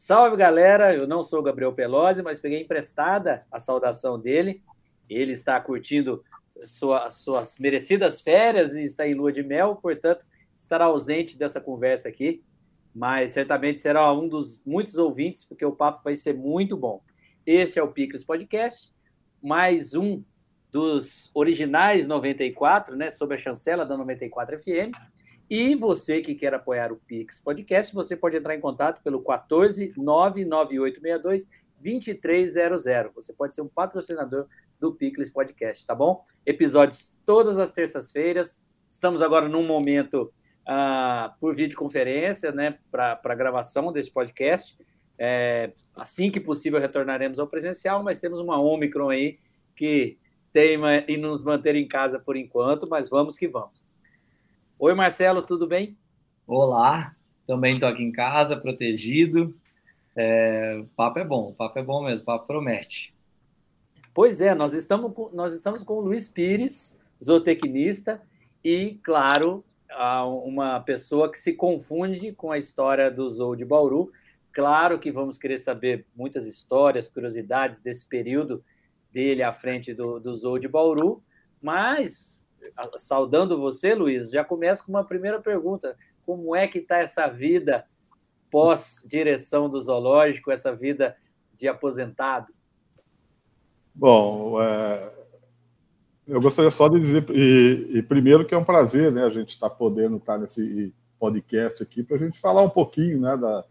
Salve, galera! Eu não sou Gabriel Pelosi, mas peguei emprestada a saudação dele. Ele está curtindo sua, suas merecidas férias e está em lua de mel, portanto, estará ausente dessa conversa aqui, mas certamente será um dos muitos ouvintes, porque o papo vai ser muito bom. Esse é o Picos Podcast, mais um dos originais 94, né, sob a chancela da 94 FM. E você que quer apoiar o Pix Podcast, você pode entrar em contato pelo 14 99862 2300. Você pode ser um patrocinador do Picles Podcast, tá bom? Episódios todas as terças-feiras. Estamos agora num momento uh, por videoconferência, né, para gravação desse podcast. É, assim que possível retornaremos ao presencial, mas temos uma Omicron aí que teima em nos manter em casa por enquanto, mas vamos que vamos. Oi, Marcelo, tudo bem? Olá, também estou aqui em casa, protegido. É, o papo é bom, o papo é bom mesmo, o papo promete. Pois é, nós estamos com, nós estamos com o Luiz Pires, zootecnista, e, claro, uma pessoa que se confunde com a história do Zoo de Bauru. Claro que vamos querer saber muitas histórias, curiosidades desse período dele à frente do, do Zoo de Bauru, mas, saudando você, Luiz, já começo com uma primeira pergunta. Como é que está essa vida pós-direção do zoológico, essa vida de aposentado? Bom, é, eu gostaria só de dizer, e, e, primeiro que é um prazer, né, a gente estar tá podendo estar tá nesse podcast aqui para a gente falar um pouquinho, né, da,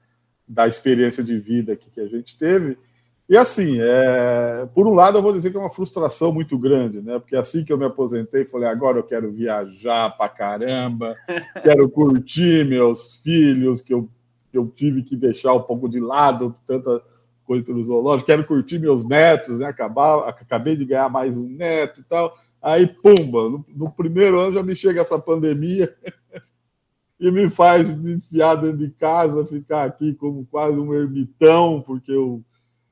da experiência de vida que, que a gente teve. E assim, é, por um lado, eu vou dizer que é uma frustração muito grande, né? Porque assim que eu me aposentei, falei, agora eu quero viajar para caramba, quero curtir meus filhos, que eu, que eu tive que deixar um pouco de lado, tanta coisa pelo zoológico, quero curtir meus netos, né? Acabar, acabei de ganhar mais um neto e tal. Aí, pumba, no, no primeiro ano já me chega essa pandemia e me faz me enfiar dentro de casa, ficar aqui como quase um ermitão, porque eu,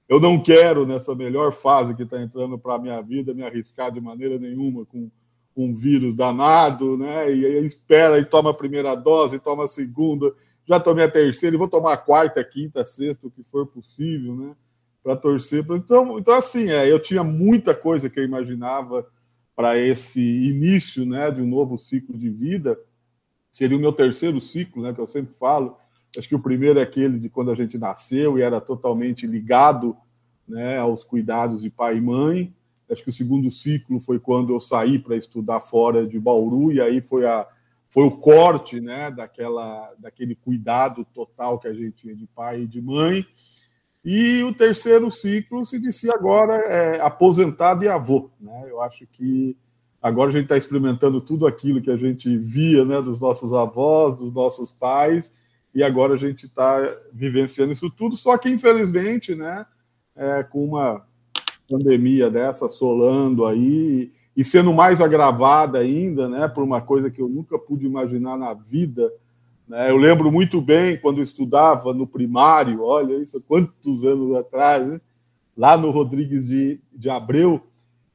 eu não quero, nessa melhor fase que está entrando para a minha vida, me arriscar de maneira nenhuma com um vírus danado, né? E aí espera e toma a primeira dose, toma a segunda, já tomei a terceira e vou tomar a quarta, quinta, sexta, o que for possível, né? Para torcer. Então, então, assim, é, eu tinha muita coisa que eu imaginava para esse início, né, de um novo ciclo de vida. Seria o meu terceiro ciclo, né, que eu sempre falo. Acho que o primeiro é aquele de quando a gente nasceu e era totalmente ligado, né, aos cuidados de pai e mãe. Acho que o segundo ciclo foi quando eu saí para estudar fora de Bauru e aí foi a foi o corte né, daquela, daquele cuidado total que a gente tinha de pai e de mãe. E o terceiro ciclo se inicia agora é, aposentado e avô. Né? Eu acho que agora a gente está experimentando tudo aquilo que a gente via né, dos nossos avós, dos nossos pais, e agora a gente está vivenciando isso tudo, só que infelizmente, né, é, com uma pandemia dessa assolando aí, e sendo mais agravada ainda, né, por uma coisa que eu nunca pude imaginar na vida. Né? Eu lembro muito bem quando estudava no primário, olha isso, quantos anos atrás, né? lá no Rodrigues de, de Abreu,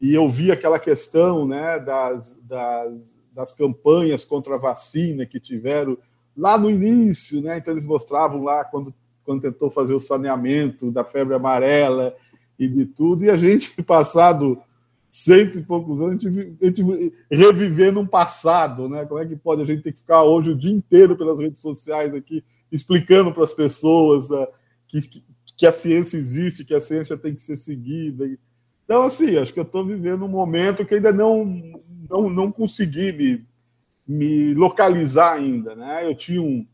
e eu vi aquela questão né, das, das, das campanhas contra a vacina que tiveram lá no início, né? Então eles mostravam lá quando, quando tentou fazer o saneamento da febre amarela e de tudo, e a gente, passado cento e poucos anos, a gente, revivendo um passado, né? Como é que pode a gente ter que ficar hoje o dia inteiro pelas redes sociais aqui explicando para as pessoas né, que, que a ciência existe, que a ciência tem que ser seguida. Então, assim, acho que eu estou vivendo um momento que ainda não, não, não consegui me, me localizar ainda, né? Eu tinha um,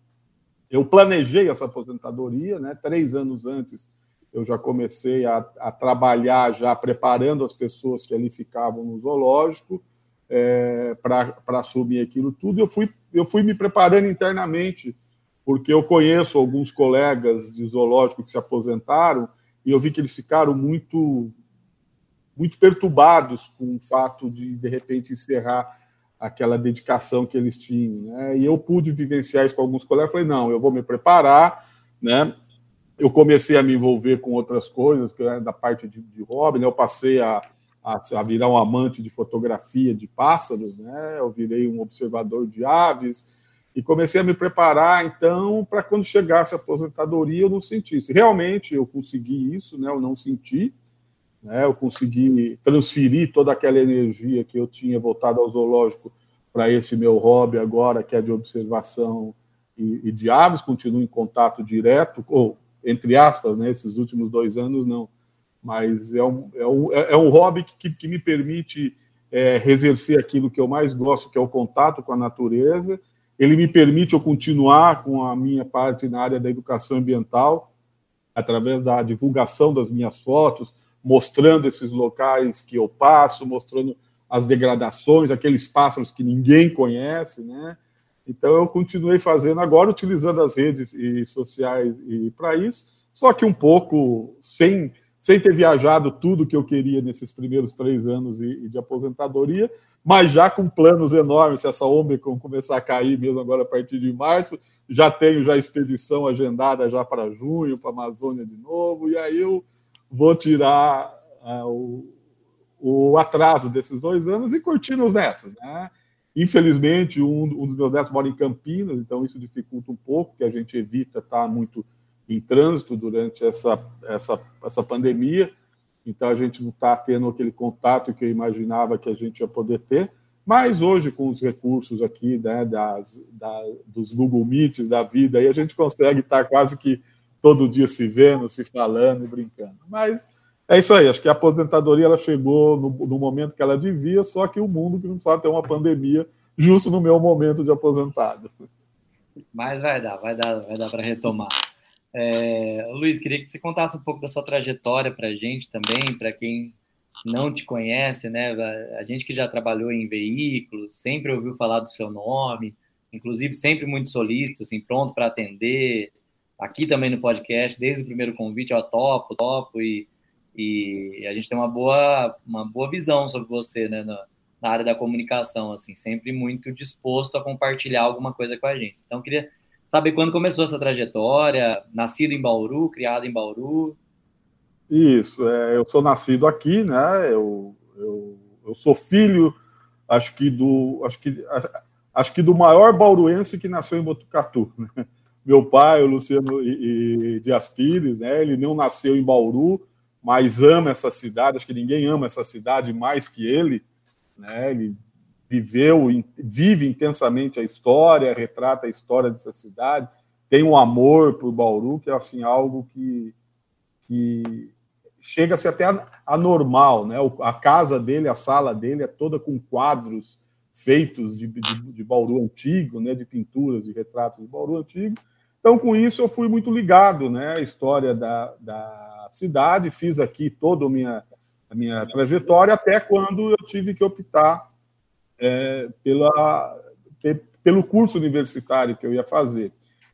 eu planejei essa aposentadoria, né? Três anos antes eu já comecei a, a, trabalhar, já preparando as pessoas que ali ficavam no zoológico é, para assumir aquilo tudo. Eu fui, eu fui me preparando internamente, porque eu conheço alguns colegas de zoológico que se aposentaram e eu vi que eles ficaram muito, muito perturbados com o fato de, de repente, encerrar aquela dedicação que eles tinham. Né? E eu pude vivenciar isso com alguns colegas. Falei, não, eu vou me preparar, né? eu comecei a me envolver com outras coisas, que era da parte de, de hobby, né? eu passei a, a, a, virar um amante de fotografia de pássaros, né? eu virei um observador de aves, e comecei a me preparar, então, para quando chegasse a aposentadoria eu não sentisse. Realmente eu consegui isso, né? eu não senti, né? eu consegui transferir toda aquela energia que eu tinha voltado ao zoológico para esse meu hobby agora, que é de observação e, e de aves, continuo em contato direto, ou entre aspas, né? esses últimos dois anos não, mas é um, é um, é um hobby que, que me permite é, exercer aquilo que eu mais gosto, que é o contato com a natureza, ele me permite eu continuar com a minha parte na área da educação ambiental, através da divulgação das minhas fotos, mostrando esses locais que eu passo, mostrando as degradações, aqueles pássaros que ninguém conhece, né? Então eu continuei fazendo agora utilizando as redes e sociais e para isso, só que um pouco sem sem ter viajado tudo que eu queria nesses primeiros três anos e, de aposentadoria, mas já com planos enormes, se essa Omicron começar a cair mesmo agora a partir de março, já tenho já expedição agendada já para junho, para a Amazônia de novo, e aí eu vou tirar uh, o, o, atraso desses dois anos e curtindo os netos, né? Infelizmente, um, um, dos meus netos mora em Campinas, então isso dificulta um pouco, que a gente evita estar muito em trânsito durante essa, essa, essa pandemia, então a gente não está tendo aquele contato que eu imaginava que a gente ia poder ter, mas hoje, com os recursos aqui né, das, da, dos Google Meets da vida, aí a gente consegue estar tá quase que todo dia se vendo, se falando e brincando. Mas é isso aí, acho que a aposentadoria ela chegou no, no momento que ela devia, só que o mundo que não sabe ter uma pandemia justo no meu momento de aposentado. Mas vai dar, vai dar, vai dar para retomar. É, Luiz, queria que você contasse um pouco da sua trajetória para a gente também, para quem não te conhece, né? A gente que já trabalhou em veículos, sempre ouviu falar do seu nome, inclusive sempre muito solícito, assim, pronto para atender. Aqui também no podcast, desde o primeiro convite, eu topo, topo e, e a gente tem uma boa, uma boa visão sobre você, né? Na, na área da comunicação, assim, sempre muito disposto a compartilhar alguma coisa com a gente. Então, queria saber quando começou essa trajetória, nascido em Bauru, criado em Bauru. Isso, é, eu sou nascido aqui, né? Eu, eu, eu sou filho, acho que do, acho que, acho que do maior bauruense que nasceu em Botucatu. Né? Meu pai, o Luciano e, e Dias Pires, né? Ele não nasceu em Bauru, mas ama essa cidade. Acho que ninguém ama essa cidade mais que ele, né? Ele viveu, vive intensamente a história, retrata a história dessa cidade, tem um amor por Bauru, que é assim algo que, que chega-se até anormal, né? A casa dele, a sala dele é toda com quadros feitos de, de, de Bauru antigo, né? De pinturas, de retratos de Bauru antigo. Então, com isso, eu fui muito ligado, né? A história da, da cidade, fiz aqui toda a minha, a minha trajetória, até quando eu tive que optar é, pela, pelo curso universitário que eu ia fazer.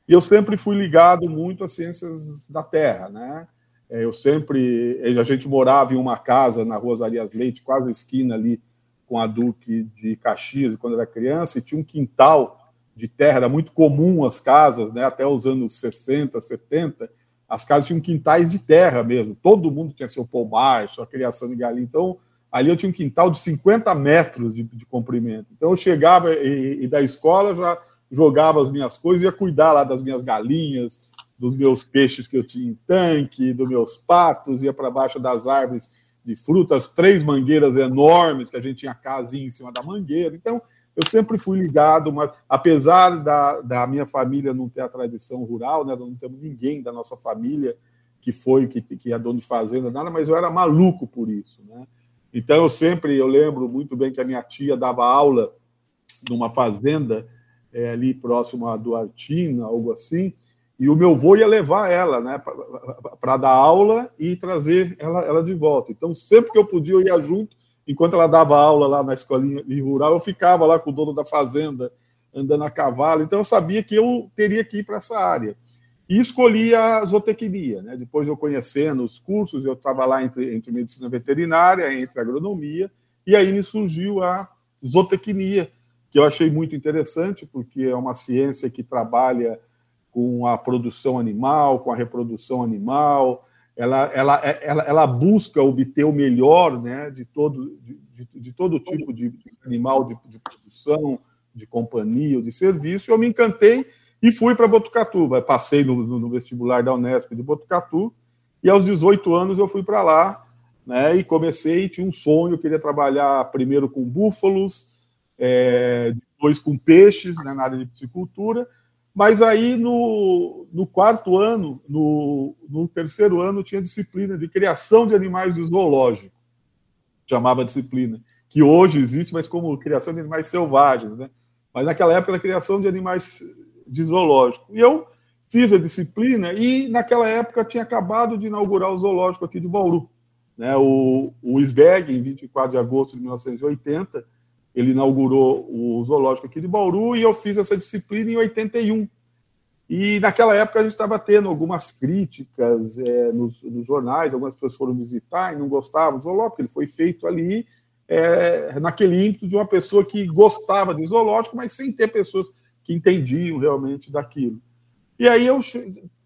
E eu sempre fui ligado muito às ciências da terra, né? É, eu sempre, a gente morava em uma casa na Rua Zarias Leite, quase esquina ali com a Duque de Caxias, quando era criança, e tinha um quintal de terra, era muito comum as casas, né, até os anos 60, 70, as casas tinham quintais de terra mesmo, todo mundo tinha seu pomar, sua criação de galinha, então Ali eu tinha um quintal de 50 metros de, de comprimento. Então eu chegava e, e, da escola já jogava as minhas coisas, ia cuidar lá das minhas galinhas, dos meus peixes que eu tinha em tanque, dos meus patos, ia para baixo das árvores de frutas, três mangueiras enormes que a gente tinha casinha em cima da mangueira. Então eu sempre fui ligado, mas apesar da, da minha família não ter a tradição rural, né, não temos ninguém da nossa família que foi que, que é dono de fazenda, nada, mas eu era maluco por isso, né? Então, eu sempre, eu lembro muito bem que a minha tia dava aula numa fazenda é, ali próximo a Duartina, algo assim, e o meu avô ia levar ela né, para dar aula e trazer ela, ela de volta. Então, sempre que eu podia, eu ia junto, enquanto ela dava aula lá na escolinha rural, eu ficava lá com o dono da fazenda, andando a cavalo. Então, eu sabia que eu teria que ir para essa área. E escolhi a zootecnia. Né? Depois eu conhecendo os cursos, eu estava lá entre, entre medicina veterinária, entre agronomia, e aí me surgiu a zootecnia, que eu achei muito interessante, porque é uma ciência que trabalha com a produção animal, com a reprodução animal, ela, ela, ela, ela busca obter o melhor né, de, todo, de, de, de todo tipo de animal de, de produção, de companhia ou de serviço, eu me encantei e fui para Botucatu. Passei no, no, vestibular da Unesp de Botucatu, e aos 18 anos eu fui para lá, né, e comecei, tinha um sonho, queria trabalhar primeiro com búfalos, é, depois com peixes, né, na área de piscicultura, mas aí no, no quarto ano, no, no, terceiro ano, tinha disciplina de criação de animais de zoológico, chamava disciplina, que hoje existe, mas como criação de animais selvagens, né? Mas naquela época era criação de animais de zoológico. E eu fiz a disciplina e naquela época tinha acabado de inaugurar o zoológico aqui de Bauru. Né? O, o SBEG, em 24 de agosto de 1980, ele inaugurou o zoológico aqui de Bauru e eu fiz essa disciplina em 81. E naquela época a gente estava tendo algumas críticas é, nos, nos, jornais, algumas pessoas foram visitar e não gostavam do zoológico, ele foi feito ali é, naquele ímpeto de uma pessoa que gostava de zoológico, mas sem ter pessoas que entendiam realmente daquilo. E aí eu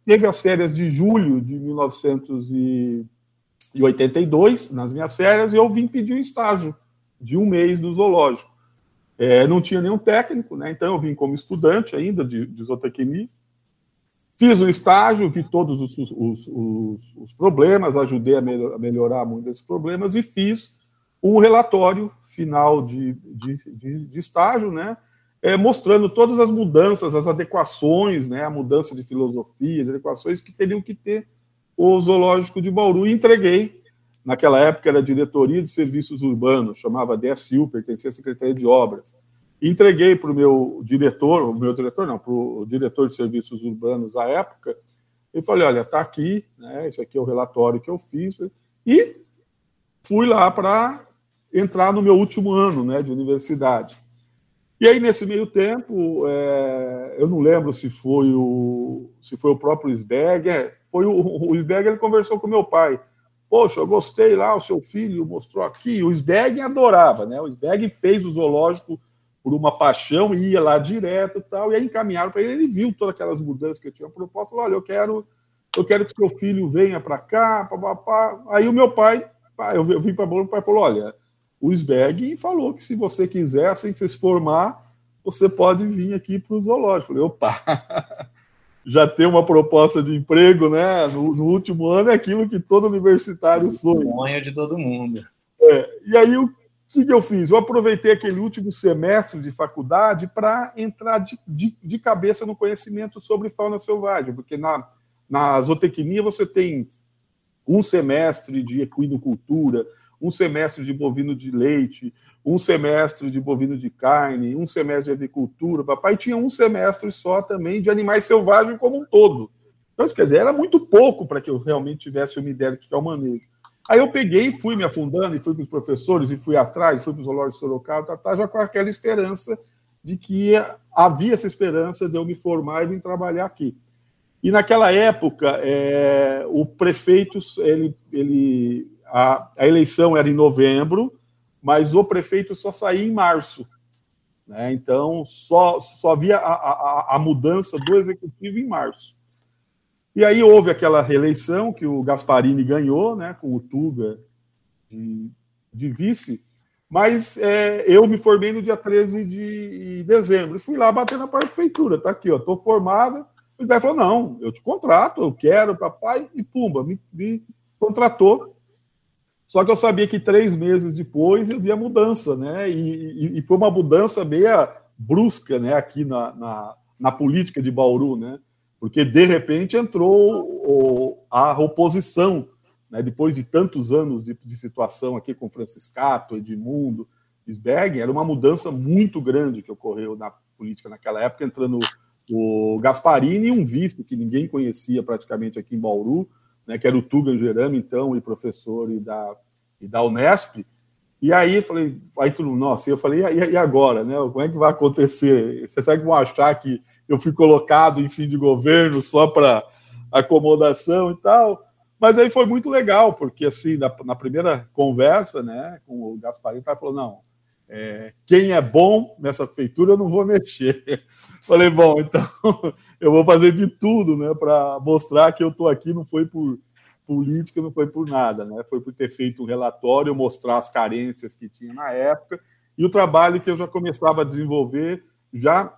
teve as férias de julho de 1982, nas minhas férias, e eu vim pedir um estágio de um mês no zoológico. É, não tinha nenhum técnico, né? então eu vim como estudante ainda de, de zootecnia. Fiz o estágio, vi todos os, os, os, os problemas, ajudei a, a melhorar muitos desses problemas e fiz um relatório final de, de, de, de estágio, né? É, mostrando todas as mudanças, as adequações, né? a mudança de filosofia, de adequações que teriam que ter o zoológico de Bauru. E entreguei naquela época era Diretoria de Serviços Urbanos, chamava DSU, pertencia à Secretaria de Obras. Entreguei para o meu diretor, o meu diretor não, para o diretor de Serviços Urbanos à época, e falei, olha, está aqui, né, esse aqui é o relatório que eu fiz, e fui lá para entrar no meu último ano né, de universidade. E aí, nesse meio tempo, é, eu não lembro se foi o, se foi o próprio Sberger, foi o, o Sberger, ele conversou com meu pai, Poxa, eu gostei lá, o seu filho mostrou aqui. O Sbeg adorava, né? O Sbeg fez o zoológico por uma paixão, ia lá direto e tal, e aí encaminharam para ele. Ele viu todas aquelas mudanças que eu tinha proposto, falou: olha, eu quero, eu quero que seu filho venha para cá, papapá. Aí o meu pai, eu vim para o pai falou: olha, o Sbeg falou que se você quiser, assim que você se formar, você pode vir aqui para o zoológico. Eu falei, opa! já ter uma proposta de emprego, né? No, no último ano é aquilo que todo universitário sonha. Sonho de todo mundo. É, e aí o que, que eu fiz? Eu aproveitei aquele último semestre de faculdade para entrar de, de, de, cabeça no conhecimento sobre fauna selvagem, porque na, na zootecnia você tem um semestre de equinocultura, um semestre de bovino de leite, um semestre de bovino de carne, um semestre de avicultura. Papai tinha um semestre só também de animais selvagens como um todo. Então, quer dizer, era muito pouco para que eu realmente tivesse uma ideia do que é o manejo. Aí eu peguei, fui me afundando, e fui para os professores, e fui atrás, fui para os zoológico de Sorocaba, tá, tá, já com aquela esperança de que havia essa esperança de eu me formar e vir trabalhar aqui. E naquela época, é, o prefeito, ele, ele, a, a eleição era em novembro, mas o prefeito só saía em março. Né? Então, só, só havia a, a, a, mudança do executivo em março. E aí houve aquela reeleição que o Gasparini ganhou, né, com o Tuga de, de vice, mas é, eu me formei no dia 13 de dezembro fui lá bater na prefeitura. Tá aqui, ó, estou formada. O pai falou: não, eu te contrato, eu quero, papai, e pumba, me, me contratou. Só que eu sabia que três meses depois eu via mudança, né? E, e, e foi uma mudança meia brusca, né? Aqui na, na, na, política de Bauru, né? Porque de repente entrou o, a oposição, né? Depois de tantos anos de, de situação aqui com Franciscato, Edmundo, Sberg, era uma mudança muito grande que ocorreu na política naquela época, entrando o Gasparini e um vice que ninguém conhecia praticamente aqui em Bauru, né, que era o Tuga Gerame, então, e professor e da, e da Unesp. E aí falei, aí tudo, nossa, eu falei, e, e agora, né? Como é que vai acontecer? Vocês que vão achar que eu fui colocado em fim de governo só para acomodação e tal? Mas aí foi muito legal, porque assim, na, na primeira conversa, né, com o Gasparinho, ele falou, não, é, quem é bom nessa feitura eu não vou mexer. Falei, bom, então eu vou fazer de tudo, né, para mostrar que eu estou aqui, não foi por política, não foi por nada, né? Foi por ter feito um relatório, mostrar as carências que tinha na época e o trabalho que eu já começava a desenvolver já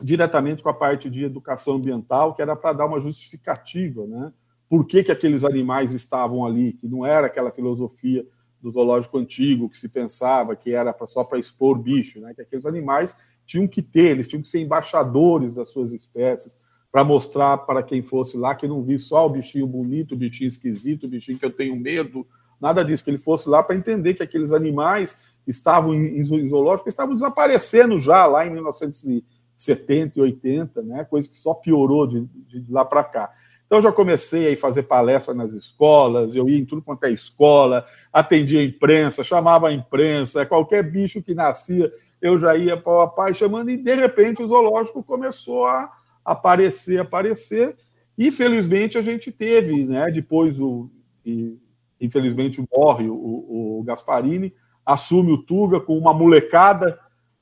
diretamente com a parte de educação ambiental, que era para dar uma justificativa, né? Por que, que aqueles animais estavam ali, que não era aquela filosofia do zoológico antigo que se pensava que era só para expor bicho, né? Que aqueles animais tinham que ter, eles tinham que ser embaixadores das suas espécies para mostrar para quem fosse lá que não vi só o bichinho bonito, o bichinho esquisito, o bichinho que eu tenho medo, nada disso, que ele fosse lá para entender que aqueles animais estavam em, zoológico, estavam desaparecendo já lá em 1970 e 80, né? Coisa que só piorou de, de lá para cá. Então, eu já comecei a fazer palestra nas escolas, eu ia em tudo quanto é escola, atendia a imprensa, chamava a imprensa, qualquer bicho que nascia, eu já ia para o papai chamando, e de repente o zoológico começou a aparecer, aparecer, e felizmente a gente teve, né? Depois o. E, infelizmente morre o, o Gasparini, assume o Tuga com uma molecada,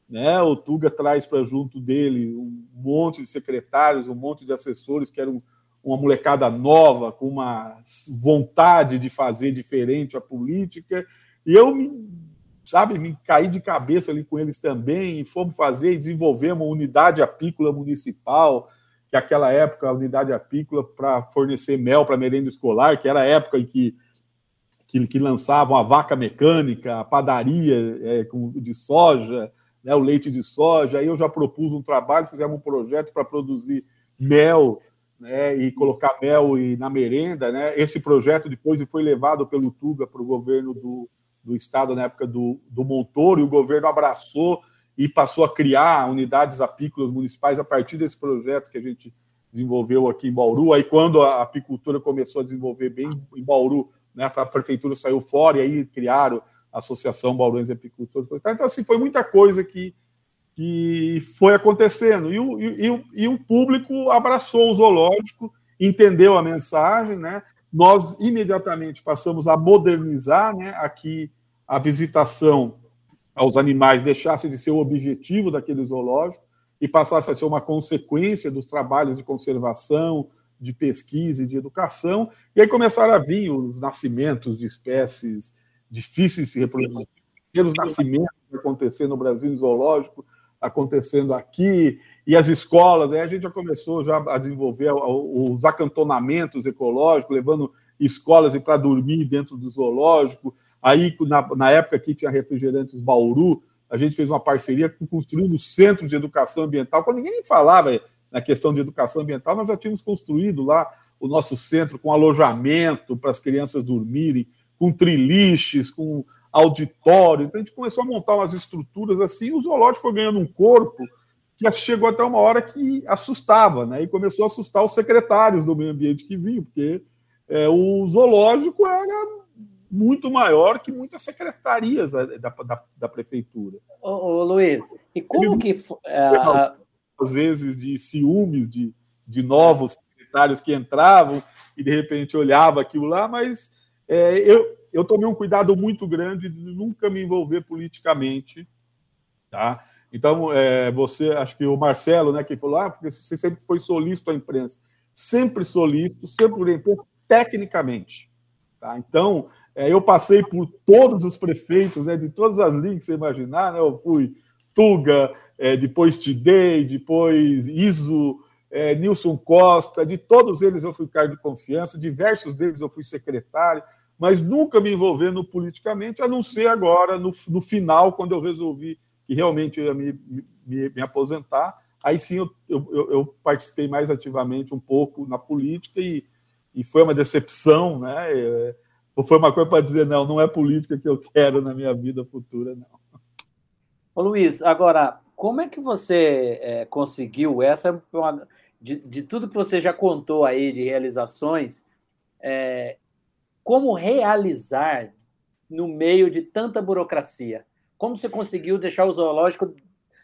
né? O Tuga traz para junto dele um monte de secretários, um monte de assessores que eram uma molecada nova, com uma vontade de fazer diferente a política, e eu me, sabe, me caí de cabeça ali com eles também, e fomos fazer e desenvolver uma unidade apícola municipal, que aquela época a unidade apícola para fornecer mel para merenda escolar, que era a época em que, que, que lançavam a vaca mecânica, a padaria é, de soja, né, o leite de soja, aí eu já propus um trabalho, fizemos um projeto para produzir mel né, e colocar mel e, na merenda. Né? Esse projeto depois foi levado pelo Tuga para o governo do, do estado na época do, do Montoro, e o governo abraçou e passou a criar unidades apícolas municipais a partir desse projeto que a gente desenvolveu aqui em Bauru. Aí, quando a apicultura começou a desenvolver bem em Bauru, né, a prefeitura saiu fora e aí criaram a Associação Bauruense de Apicultura. Então, assim, foi muita coisa que que foi acontecendo. E o, e, e o público abraçou o zoológico, entendeu a mensagem, né? Nós imediatamente passamos a modernizar né, aqui a visitação aos animais deixasse de ser o objetivo daquele zoológico e passasse a ser uma consequência dos trabalhos de conservação, de pesquisa e de educação. E aí começaram a vir os nascimentos de espécies difíceis de se reproduzir, os nascimentos que acontecer no Brasil em zoológico, acontecendo aqui, e as escolas, aí a gente já começou já a desenvolver os acantonamentos ecológicos, levando escolas para dormir dentro do zoológico. Aí, na, na época que tinha refrigerantes Bauru, a gente fez uma parceria construindo o Centro de Educação Ambiental. Quando ninguém falava na questão de educação ambiental, nós já tínhamos construído lá o nosso centro com alojamento para as crianças dormirem, com triliches, com auditório. Então a gente começou a montar umas estruturas assim, o zoológico foi ganhando um corpo que chegou até uma hora que assustava, né? E começou a assustar os secretários do meio ambiente que vinham, porque é, o zoológico era muito maior que muitas secretarias da, da, da prefeitura. Ô, ô, Luiz, e como que. É, às vezes de ciúmes de, de novos secretários que entravam e de repente olhava aquilo lá, mas é, eu, eu tomei um cuidado muito grande de nunca me envolver politicamente, tá? Então, é, você, acho que o Marcelo, né, que falou, ah, porque você sempre foi solícito à imprensa. Sempre solícito, sempre orientei tecnicamente, tá? Então, é, eu passei por todos os prefeitos, né, de todas as linhas que você imaginar, né? Eu fui Tuga, é, depois Tidei, depois Iso, é, Nilson Costa, de todos eles eu fui cargo de confiança, diversos deles eu fui secretário, mas nunca me envolvendo politicamente, a não ser agora, no, no final, quando eu resolvi que realmente ia me, me, me aposentar. Aí sim eu, eu, eu, participei mais ativamente um pouco na política e, e foi uma decepção, né? É, foi uma coisa para dizer, não, não é política que eu quero na minha vida futura, não. Ô Luiz, agora, como é que você é, conseguiu essa, de, de, tudo que você já contou aí de realizações, é, como realizar no meio de tanta burocracia? Como você conseguiu deixar o zoológico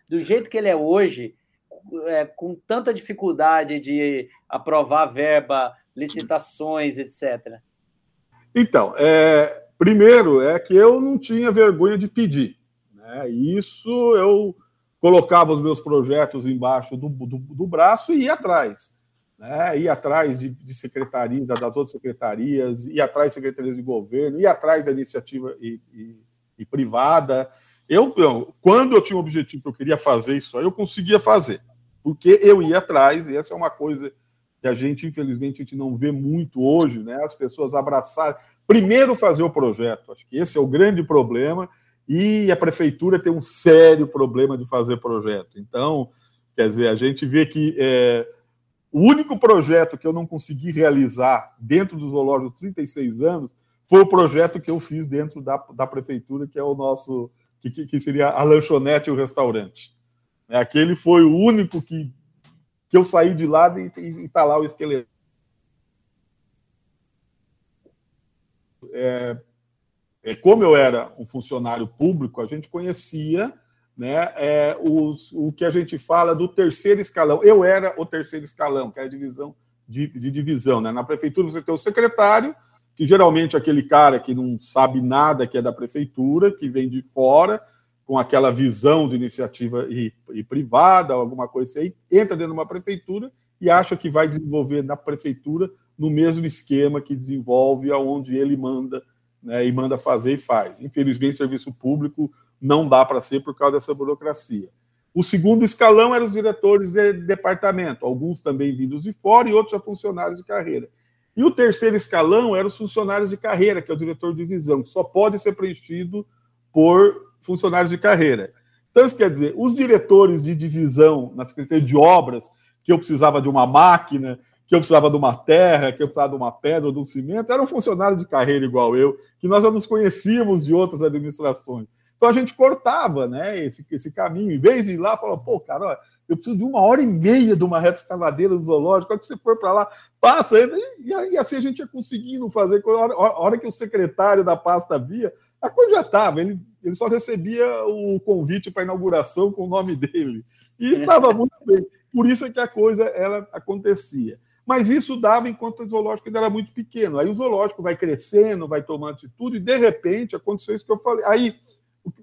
do jeito que ele é hoje, é, com tanta dificuldade de aprovar verba, licitações, etc? Então, é, primeiro é que eu não tinha vergonha de pedir. Né? Isso eu colocava os meus projetos embaixo do, do, do braço e ia atrás né, ir atrás de, de secretaria, das outras secretarias, ir atrás de secretarias de governo, ir atrás da iniciativa e, e, e privada. Eu, eu, quando eu tinha um objetivo que eu queria fazer isso aí, eu conseguia fazer. Porque eu ia atrás, e essa é uma coisa que a gente, infelizmente, a gente não vê muito hoje, né? As pessoas abraçarem. Primeiro fazer o projeto. Acho que esse é o grande problema. E a prefeitura tem um sério problema de fazer projeto. Então, quer dizer, a gente vê que é, o único projeto que eu não consegui realizar dentro do zoológico 36 anos foi o projeto que eu fiz dentro da, da prefeitura, que é o nosso, que, que seria a lanchonete e o restaurante. Aquele foi o único que, que eu saí de lá e está lá o esqueleto. É, é, como eu era um funcionário público, a gente conhecia né, é, os, o que a gente fala do terceiro escalão. Eu era o terceiro escalão, que é a divisão de, de divisão. Né? Na prefeitura você tem o secretário, que geralmente é aquele cara que não sabe nada que é da prefeitura, que vem de fora, com aquela visão de iniciativa e, e privada, alguma coisa assim, entra dentro de uma prefeitura e acha que vai desenvolver na prefeitura no mesmo esquema que desenvolve aonde ele manda né, e manda fazer e faz. Infelizmente, serviço público não dá para ser por causa dessa burocracia. O segundo escalão eram os diretores de departamento, alguns também vindos de fora e outros já funcionários de carreira. E o terceiro escalão eram os funcionários de carreira, que é o diretor de divisão, que só pode ser preenchido por funcionários de carreira. Então, isso quer dizer, os diretores de divisão na Secretaria de Obras, que eu precisava de uma máquina, que eu precisava de uma terra, que eu precisava de uma pedra de um cimento, eram funcionários de carreira igual eu, que nós já nos conhecíamos de outras administrações. Então a gente cortava né, esse, esse caminho. Em vez de ir lá, falava, pô, cara, ó, eu preciso de uma hora e meia de uma reta escavadeira no zoológico, quando você for para lá, passa. E, e, assim a gente ia conseguindo fazer. A hora, a hora que o secretário da pasta via, a coisa já estava. Ele, ele só recebia o convite para a inauguração com o nome dele. E estava muito bem. Por isso é que a coisa ela acontecia. Mas isso dava enquanto o zoológico ainda era muito pequeno. Aí o zoológico vai crescendo, vai tomando atitude, e de repente aconteceu isso que eu falei. Aí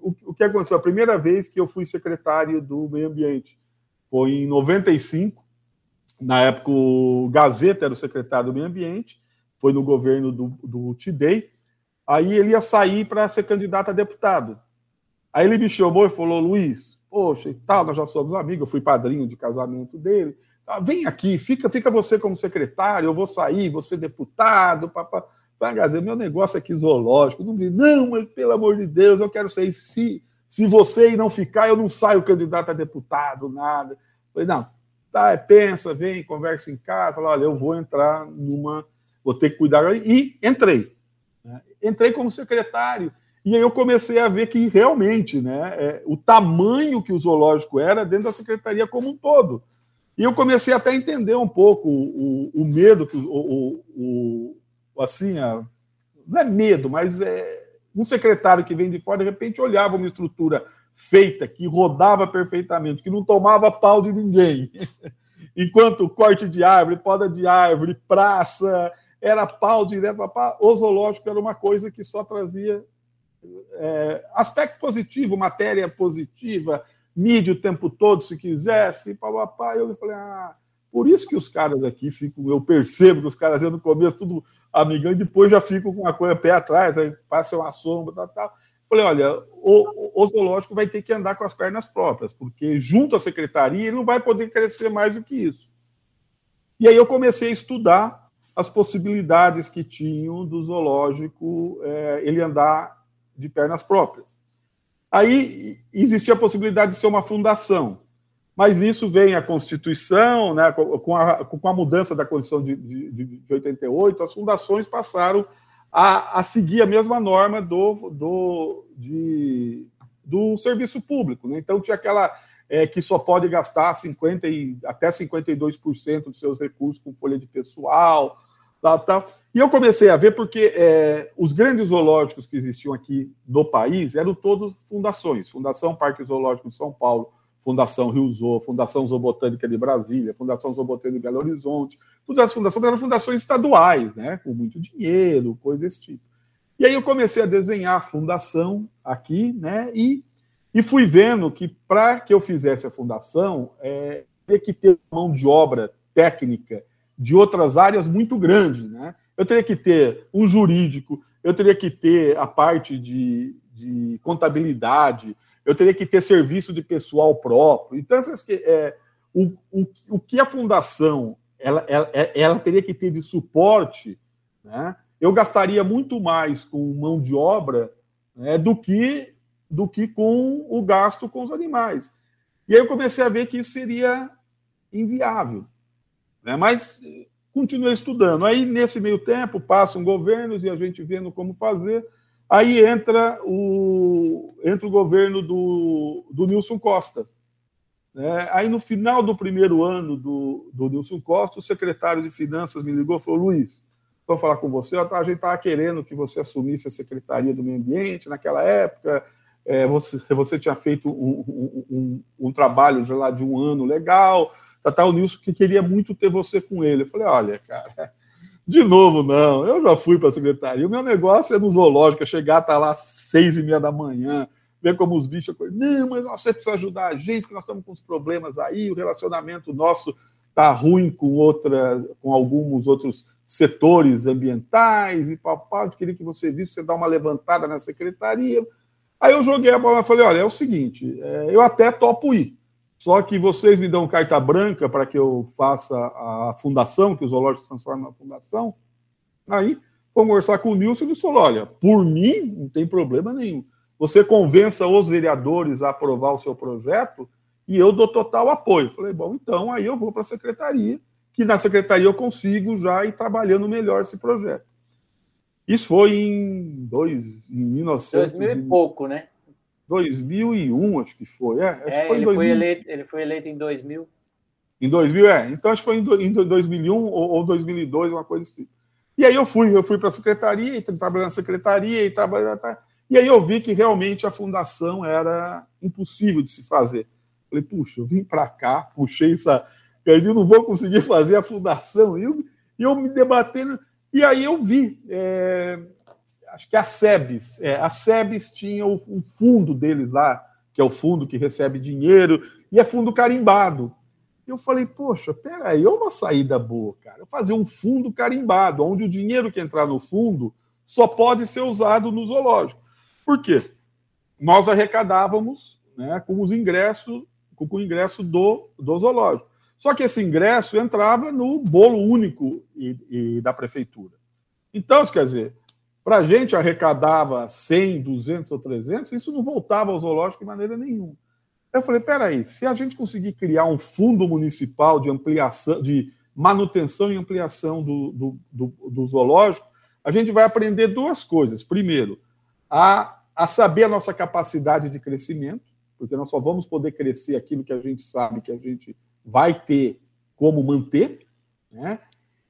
o, o que aconteceu? A primeira vez que eu fui secretário do meio ambiente foi em 95. Na época, o Gazeta era o secretário do meio ambiente, foi no governo do, do Tidei. Aí ele ia sair para ser candidato a deputado. Aí ele me chamou e falou: Luiz, poxa, e tal, nós já somos amigos, eu fui padrinho de casamento dele. Ah, vem aqui, fica, fica você como secretário, eu vou sair, ser deputado, papá. Pagadeiro, meu negócio aqui zoológico. Não, não, mas pelo amor de Deus, eu quero sair. Se, se você não ficar, eu não saio candidato a deputado, nada. Falei, não, tá, pensa, vem, conversa em casa. Falei, olha, eu vou entrar numa. Vou ter que cuidar. E entrei. Entrei como secretário. E aí eu comecei a ver que realmente né, é, o tamanho que o zoológico era dentro da secretaria como um todo. E eu comecei até a entender um pouco o, o, o medo que o, o, assim, não é medo, mas é um secretário que vem de fora, de repente olhava uma estrutura feita, que rodava perfeitamente, que não tomava pau de ninguém. Enquanto corte de árvore, poda de árvore, praça, era pau direto para o zoológico era uma coisa que só trazia é, aspecto positivo, matéria positiva, mídia o tempo todo, se quisesse, papapá. Eu falei, ah, por isso que os caras aqui ficam, eu percebo que os caras no começo tudo amigão, e depois já ficam com a coisa pé atrás, aí passa uma sombra, tal, tal. Falei, olha, o, o, zoológico vai ter que andar com as pernas próprias, porque junto à secretaria ele não vai poder crescer mais do que isso. E aí eu comecei a estudar as possibilidades que tinham do zoológico é, ele andar de pernas próprias. Aí existia a possibilidade de ser uma fundação mas nisso vem a Constituição, né, com, a, com a mudança da Constituição de, de, de 88, as fundações passaram a, a seguir a mesma norma do, do, de, do serviço público. Né? Então, tinha aquela é, que só pode gastar 50 e, até 52% dos seus recursos com folha de pessoal, tal, tal. E eu comecei a ver porque é, os grandes zoológicos que existiam aqui no país eram todos fundações. Fundação Parque Zoológico de São Paulo, Fundação Rio Zoo, Fundação Zoobotânica de Brasília, Fundação Zoobotânica de Belo Horizonte, todas as fundações eram fundações estaduais, né, com muito dinheiro, coisa desse tipo. E aí eu comecei a desenhar a fundação aqui, né, e, e fui vendo que para que eu fizesse a fundação, é, teria que ter mão de obra técnica de outras áreas muito grande, né? Eu teria que ter um jurídico, eu teria que ter a parte de, de contabilidade, eu teria que ter serviço de pessoal próprio. Então, essas, é, o, o, o que a fundação ela, ela, ela teria que ter de suporte, né? eu gastaria muito mais com mão de obra né, do, que, do que com o gasto com os animais. E aí eu comecei a ver que isso seria inviável. Né? Mas continuei estudando. Aí, nesse meio tempo, passam governos e a gente vendo como fazer. Aí entra o, entra o governo do, do Nilson Costa. É, aí, no final do primeiro ano do, do Nilson Costa, o secretário de Finanças me ligou e falou: Luiz, vou falar com você. A gente estava querendo que você assumisse a Secretaria do Meio Ambiente naquela época. É, você, você tinha feito um, um, um, um trabalho lá de um ano legal. Tá, o Nilson que queria muito ter você com ele. Eu falei: olha, cara, de novo não. Eu já fui para a secretaria. O meu negócio é no zoológico, é chegar, tá lá às seis e meia da manhã ver como os bichos. Não, mas você precisa ajudar a gente, porque nós estamos com uns problemas aí, o relacionamento nosso está ruim com outra, com alguns outros setores ambientais e papá, eu queria que você visse, você dar uma levantada na secretaria. Aí eu joguei a bola e falei: olha, é o seguinte, é, eu até topo ir. Só que vocês me dão carta branca para que eu faça a fundação, que os zoológicos transformem na fundação. Aí, conversar com o Nilson e ele falou: olha, por mim, não tem problema nenhum você convença os vereadores a aprovar o seu projeto e eu dou total apoio. Falei, bom, então aí eu vou para a secretaria, que na secretaria eu consigo já ir trabalhando melhor esse projeto. Isso foi em, dois, em 1900 2000 e pouco, né? 2001, acho que foi. É, acho é, foi ele, foi eleito, ele foi eleito em 2000. Em 2000, é. Então acho que foi em, em 2001 ou, ou 2002, uma coisa assim. E aí eu fui, eu fui para a secretaria, e trabalhei na secretaria, e trabalhei... E aí eu vi que realmente a fundação era impossível de se fazer. Falei, puxa, eu vim para cá, puxei essa. Eu não vou conseguir fazer a fundação. E eu, eu me debatendo. E aí eu vi, é, acho que a SEBS, é, a SEBS tinha o, o, fundo deles lá, que é o fundo que recebe dinheiro, e é fundo carimbado. Eu falei, poxa, peraí, é uma saída boa, cara. Fazer um fundo carimbado, onde o dinheiro que entrar no fundo só pode ser usado no zoológico. Por quê? Nós arrecadávamos né, com os ingressos, com o ingresso do, do zoológico. Só que esse ingresso entrava no bolo único e, e da prefeitura. Então, quer dizer, para a gente arrecadava 100, 200 ou 300, isso não voltava ao zoológico de maneira nenhuma. Eu falei, peraí, se a gente conseguir criar um fundo municipal de ampliação, de manutenção e ampliação do, do, do, do zoológico, a gente vai aprender duas coisas. Primeiro, a a saber a nossa capacidade de crescimento, porque nós só vamos poder crescer aquilo que a gente sabe que a gente vai ter como manter, né?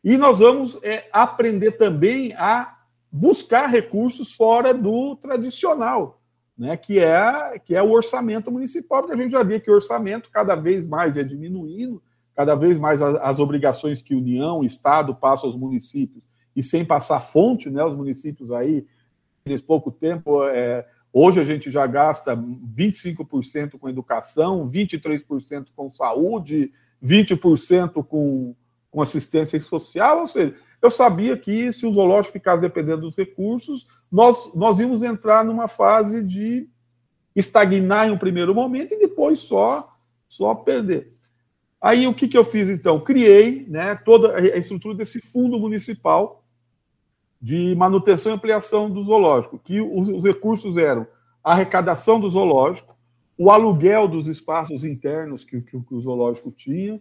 E nós vamos é, aprender também a buscar recursos fora do tradicional, né? Que é que é o orçamento municipal, porque a gente já vê que o orçamento cada vez mais é diminuindo, cada vez mais as, as obrigações que União, Estado passa aos municípios e sem passar fonte, né? Os municípios aí nesse pouco tempo. É, hoje a gente já gasta 25% com educação, 23% com saúde, 20% com, com assistência social. Ou seja, eu sabia que se o zoológico ficasse dependendo dos recursos, nós, nós íamos entrar numa fase de estagnar em um primeiro momento e depois só, só perder. Aí o que, que eu fiz então? Criei né, toda a estrutura desse fundo municipal de manutenção e ampliação do zoológico, que os, os recursos eram a arrecadação do zoológico, o aluguel dos espaços internos que, que, que o zoológico tinha,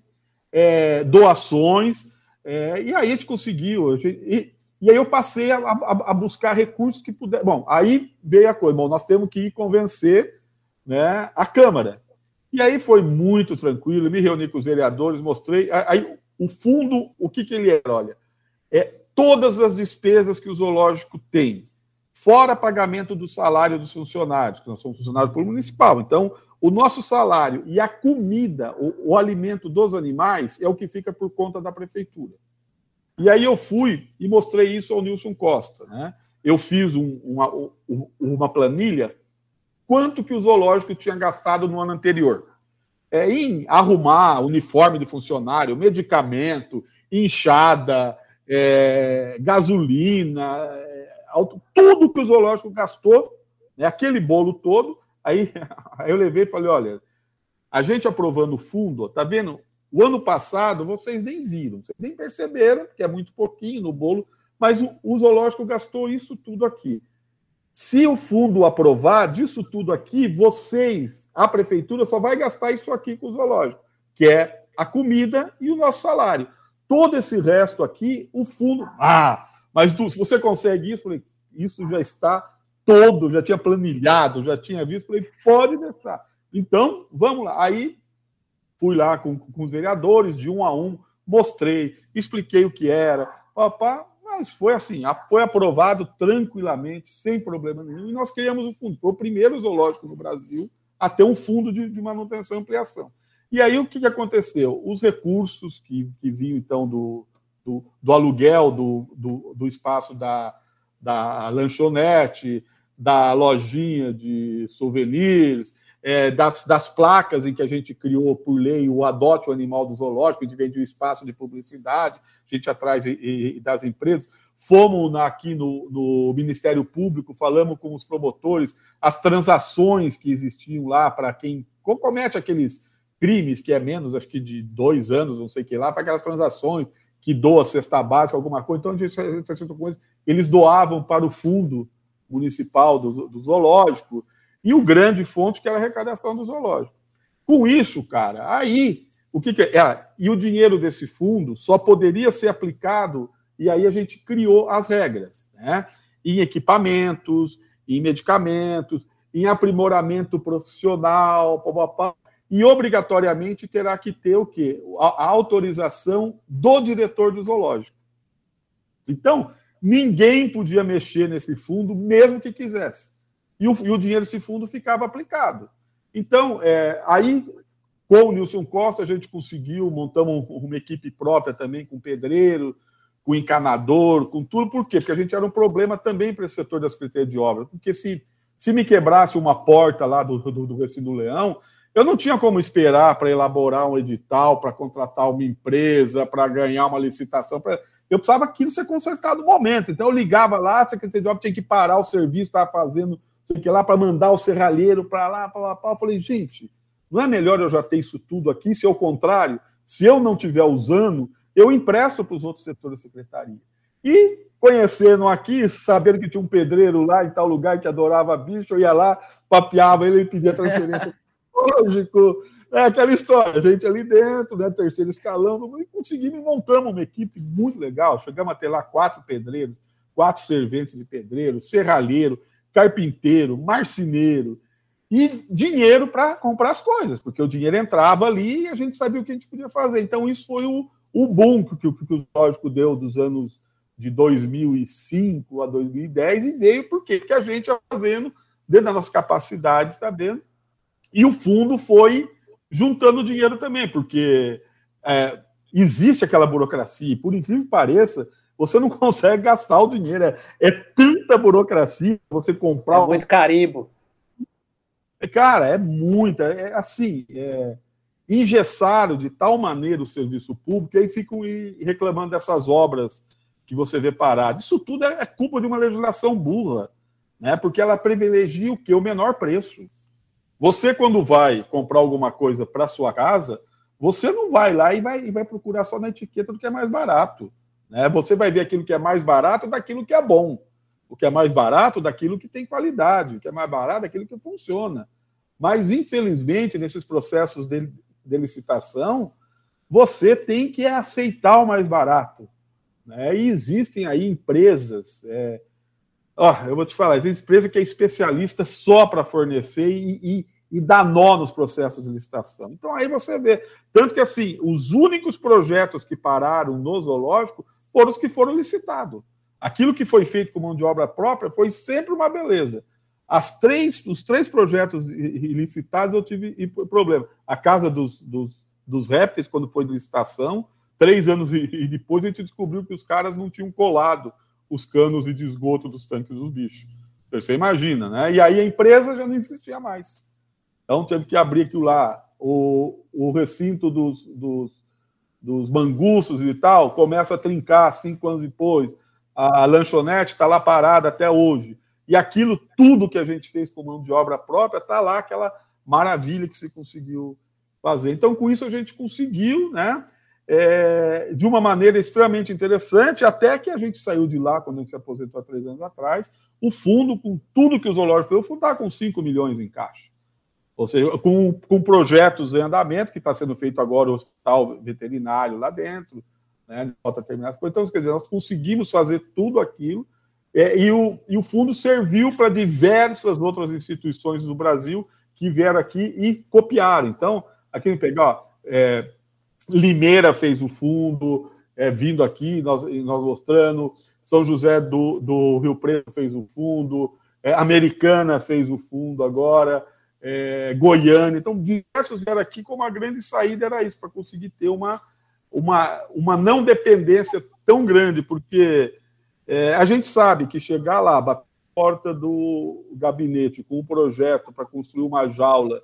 é, doações, é, e aí a gente conseguiu. A gente, e, e, aí eu passei a, a, a, buscar recursos que puder. Bom, aí veio a coisa. Bom, nós temos que ir convencer né, a Câmara. E aí foi muito tranquilo, me reuni com os vereadores, mostrei. Aí o fundo, o que, que ele era? Olha, é todas as despesas que o zoológico tem, fora pagamento do salário dos funcionários, que nós somos funcionários público municipal. Então, o nosso salário e a comida, o, o, alimento dos animais, é o que fica por conta da prefeitura. E aí eu fui e mostrei isso ao Nilson Costa. Né? Eu fiz um, uma, uma planilha quanto que o zoológico tinha gastado no ano anterior. É, em arrumar uniforme de funcionário, medicamento, inchada, é, gasolina, é, tudo que o zoológico gastou, né, aquele bolo todo, Aí, aí eu levei e falei: olha, a gente aprovando o fundo, tá vendo? O ano passado vocês nem viram, vocês nem perceberam, porque é muito pouquinho no bolo, mas o, zoológico gastou isso tudo aqui. Se o fundo aprovar disso tudo aqui, vocês, a prefeitura, só vai gastar isso aqui com o zoológico, que é a comida e o nosso salário. Todo esse resto aqui, o fundo. Ah, mas tu, se você consegue isso, isso já está todo, já tinha planilhado, já tinha visto, falei, pode deixar. Então, vamos lá. Aí fui lá com, com os vereadores, de um a um, mostrei, expliquei o que era, papá, mas foi assim, foi aprovado tranquilamente, sem problema nenhum, e nós criamos o fundo. Foi o primeiro zoológico no Brasil a ter um fundo de, de manutenção e ampliação. E aí o que, que aconteceu? Os recursos que, que vinham, então, do, do, do aluguel do, do, do espaço da, da lanchonete, da lojinha de souvenirs, é, das, das, placas em que a gente criou por lei o adote o animal do zoológico, a gente vende o espaço de publicidade, a gente atrás e, e, das empresas. Fomos na, aqui no, no, Ministério Público, falamos com os promotores, as transações que existiam lá para quem comete aqueles crimes, que é menos, acho que de dois anos, não sei o que lá, para aquelas transações que doa cesta básica, alguma coisa. Então, a gente, a gente, eles doavam para o fundo municipal do, do zoológico e o grande fonte que era a arrecadação do zoológico. Com isso, cara, aí o que, que é? é? E o dinheiro desse fundo só poderia ser aplicado, e aí a gente criou as regras, né? Em equipamentos, em medicamentos, em aprimoramento profissional, pá, pá, pá, e obrigatoriamente terá que ter o quê? A, a autorização do diretor do zoológico. Então, ninguém podia mexer nesse fundo, mesmo que quisesse e o, e o dinheiro desse fundo ficava aplicado. Então, é, aí, com o Nilson Costa, a gente conseguiu, montamos uma equipe própria também, com pedreiro, com encanador, com tudo. Por quê? Porque a gente era um problema também para esse setor da Secretaria de Obras. Porque se, se me quebrasse uma porta lá do, do, do do Leão, eu não tinha como esperar para elaborar um edital, para contratar uma empresa, para ganhar uma licitação. Pra... Eu precisava aquilo ser consertado no momento. Então, eu ligava lá, a Secretaria de Obras tinha que parar o serviço, estava fazendo sei que lá, para mandar o serralheiro para lá, para lá, Eu falei, gente, não é melhor eu já ter isso tudo aqui? Se ao contrário, se eu não estiver usando, eu empresto para os outros setores da secretaria. E conhecendo aqui, sabendo que tinha um pedreiro lá em tal lugar que adorava bicho, eu ia lá, papeava ele e pedia transferência lógico. É aquela história, a gente ali dentro, né, terceiro escalão, e conseguimos montamos uma equipe muito legal. Chegamos a ter lá quatro pedreiros, quatro serventes de pedreiro, serralheiro, carpinteiro, marceneiro e dinheiro para comprar as coisas, porque o dinheiro entrava ali e a gente sabia o que a gente podia fazer. Então, isso foi o, o boom que, que, que o zoológico deu dos anos de 2005 a 2010 e veio porque que a gente ia fazendo dentro das nossas capacidades, sabendo. E o fundo foi juntando dinheiro também, porque é, existe aquela burocracia, e por incrível que pareça, você não consegue gastar o dinheiro. É, é tanta burocracia você comprar. É muito carimbo. Cara, é muita. É assim, é engessado de tal maneira o serviço público, e aí ficam reclamando dessas obras que você vê paradas. Isso tudo é, é culpa de uma legislação burra, né? porque ela privilegia o que? O menor preço. Você, quando vai comprar alguma coisa para sua casa, você não vai lá e vai, e vai procurar só na etiqueta do que é mais barato. Né? Você vai ver aquilo que é mais barato daquilo que é bom. O que é mais barato daquilo que tem qualidade. O que é mais barato daquilo que funciona. Mas, infelizmente, nesses processos de, de licitação, você tem que aceitar o mais barato. Né? E existem aí empresas. É... Oh, eu vou te falar, existe empresa que é especialista só para fornecer e, e, e dar nó nos processos de licitação. Então aí você vê. Tanto que assim, os únicos projetos que pararam no zoológico foram os que foram licitados. Aquilo que foi feito com mão de obra própria foi sempre uma beleza. As três, os três projetos licitados eu tive problema. A Casa dos, dos, dos Répteis, quando foi de licitação, três anos e depois a gente descobriu que os caras não tinham colado os canos de esgoto dos tanques dos bichos. Você imagina, né? E aí a empresa já não existia mais. Então teve que abrir aquilo lá. O, o recinto dos, dos, dos e tal, começa a trincar cinco anos depois. A, a lanchonete está lá parada até hoje. e aquilo tudo que a gente fez com mão de obra própria está lá, aquela maravilha que se conseguiu fazer. Então, com isso, a gente conseguiu, né? É, de uma maneira extremamente interessante, até que a gente saiu de lá, quando a gente se aposentou há três anos atrás, o fundo, com tudo que o zoológico fez, o fundo está com 5 milhões em caixa. Ou seja, com, com projetos em andamento, que está sendo feito agora o hospital veterinário lá dentro, né? Falta terminar as coisas. Então, quer dizer, nós conseguimos fazer tudo aquilo, é, e, o, e o fundo serviu para diversas outras instituições do Brasil que vieram aqui e copiaram. Então, aqui me pegar, é, Limeira fez o fundo, é, vindo aqui, nós, nós mostrando, São José do, do Rio Preto fez o fundo, é, Americana fez o fundo agora, é, Goiânia, então diversos vieram aqui como a grande saída era isso, para conseguir ter uma, uma, uma não dependência tão grande, porque é, a gente sabe que chegar lá, bater a porta do gabinete com um projeto para construir uma jaula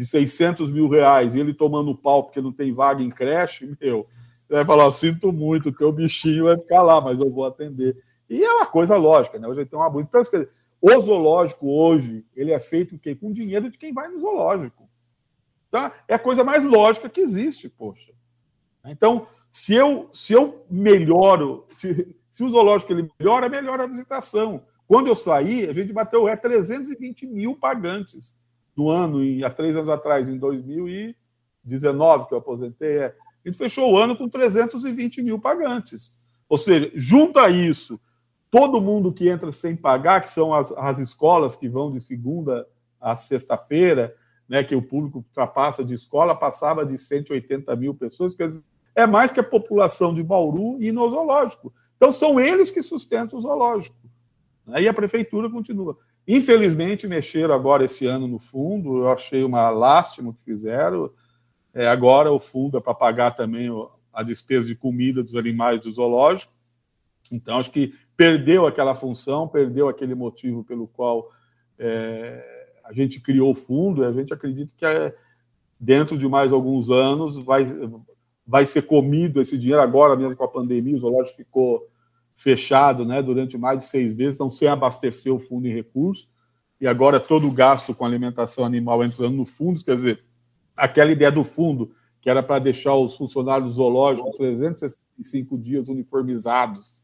de 600 mil reais e ele tomando pau porque não tem vaga em creche, meu, você vai falar, sinto muito, o teu bichinho vai ficar lá, mas eu vou atender. E é uma coisa lógica, né? Hoje tem uma boa. Então, o zoológico hoje, ele é feito com, com dinheiro de quem vai no zoológico. Tá? É a coisa mais lógica que existe, poxa. Então, se eu, se eu melhoro, se, se o zoológico ele melhora, melhora a visitação. Quando eu saí, a gente bateu é 320 mil pagantes no ano, e há três anos atrás, em 2019, que eu aposentei, é, a gente fechou o ano com 320 mil pagantes. Ou seja, junto a isso, todo mundo que entra sem pagar, que são as, as escolas que vão de segunda a sexta-feira, né, que o público ultrapassa de escola, passava de 180 mil pessoas, quer dizer, é mais que a população de Bauru e no zoológico. Então, são eles que sustentam o zoológico. Aí a prefeitura continua. Infelizmente, mexeram agora esse ano no fundo, eu achei uma lástima o que fizeram. É, agora o fundo é para pagar também a despesa de comida dos animais do zoológico. Então, acho que perdeu aquela função, perdeu aquele motivo pelo qual é, a gente criou o fundo, e a gente acredita que é, dentro de mais alguns anos vai, vai ser comido esse dinheiro. Agora, mesmo com a pandemia, o zoológico ficou fechado né, durante mais de seis meses, então sem abastecer o fundo em recursos, e agora todo o gasto com alimentação animal entrando no fundo, quer dizer, aquela ideia do fundo, que era para deixar os funcionários zoológicos 365 dias uniformizados,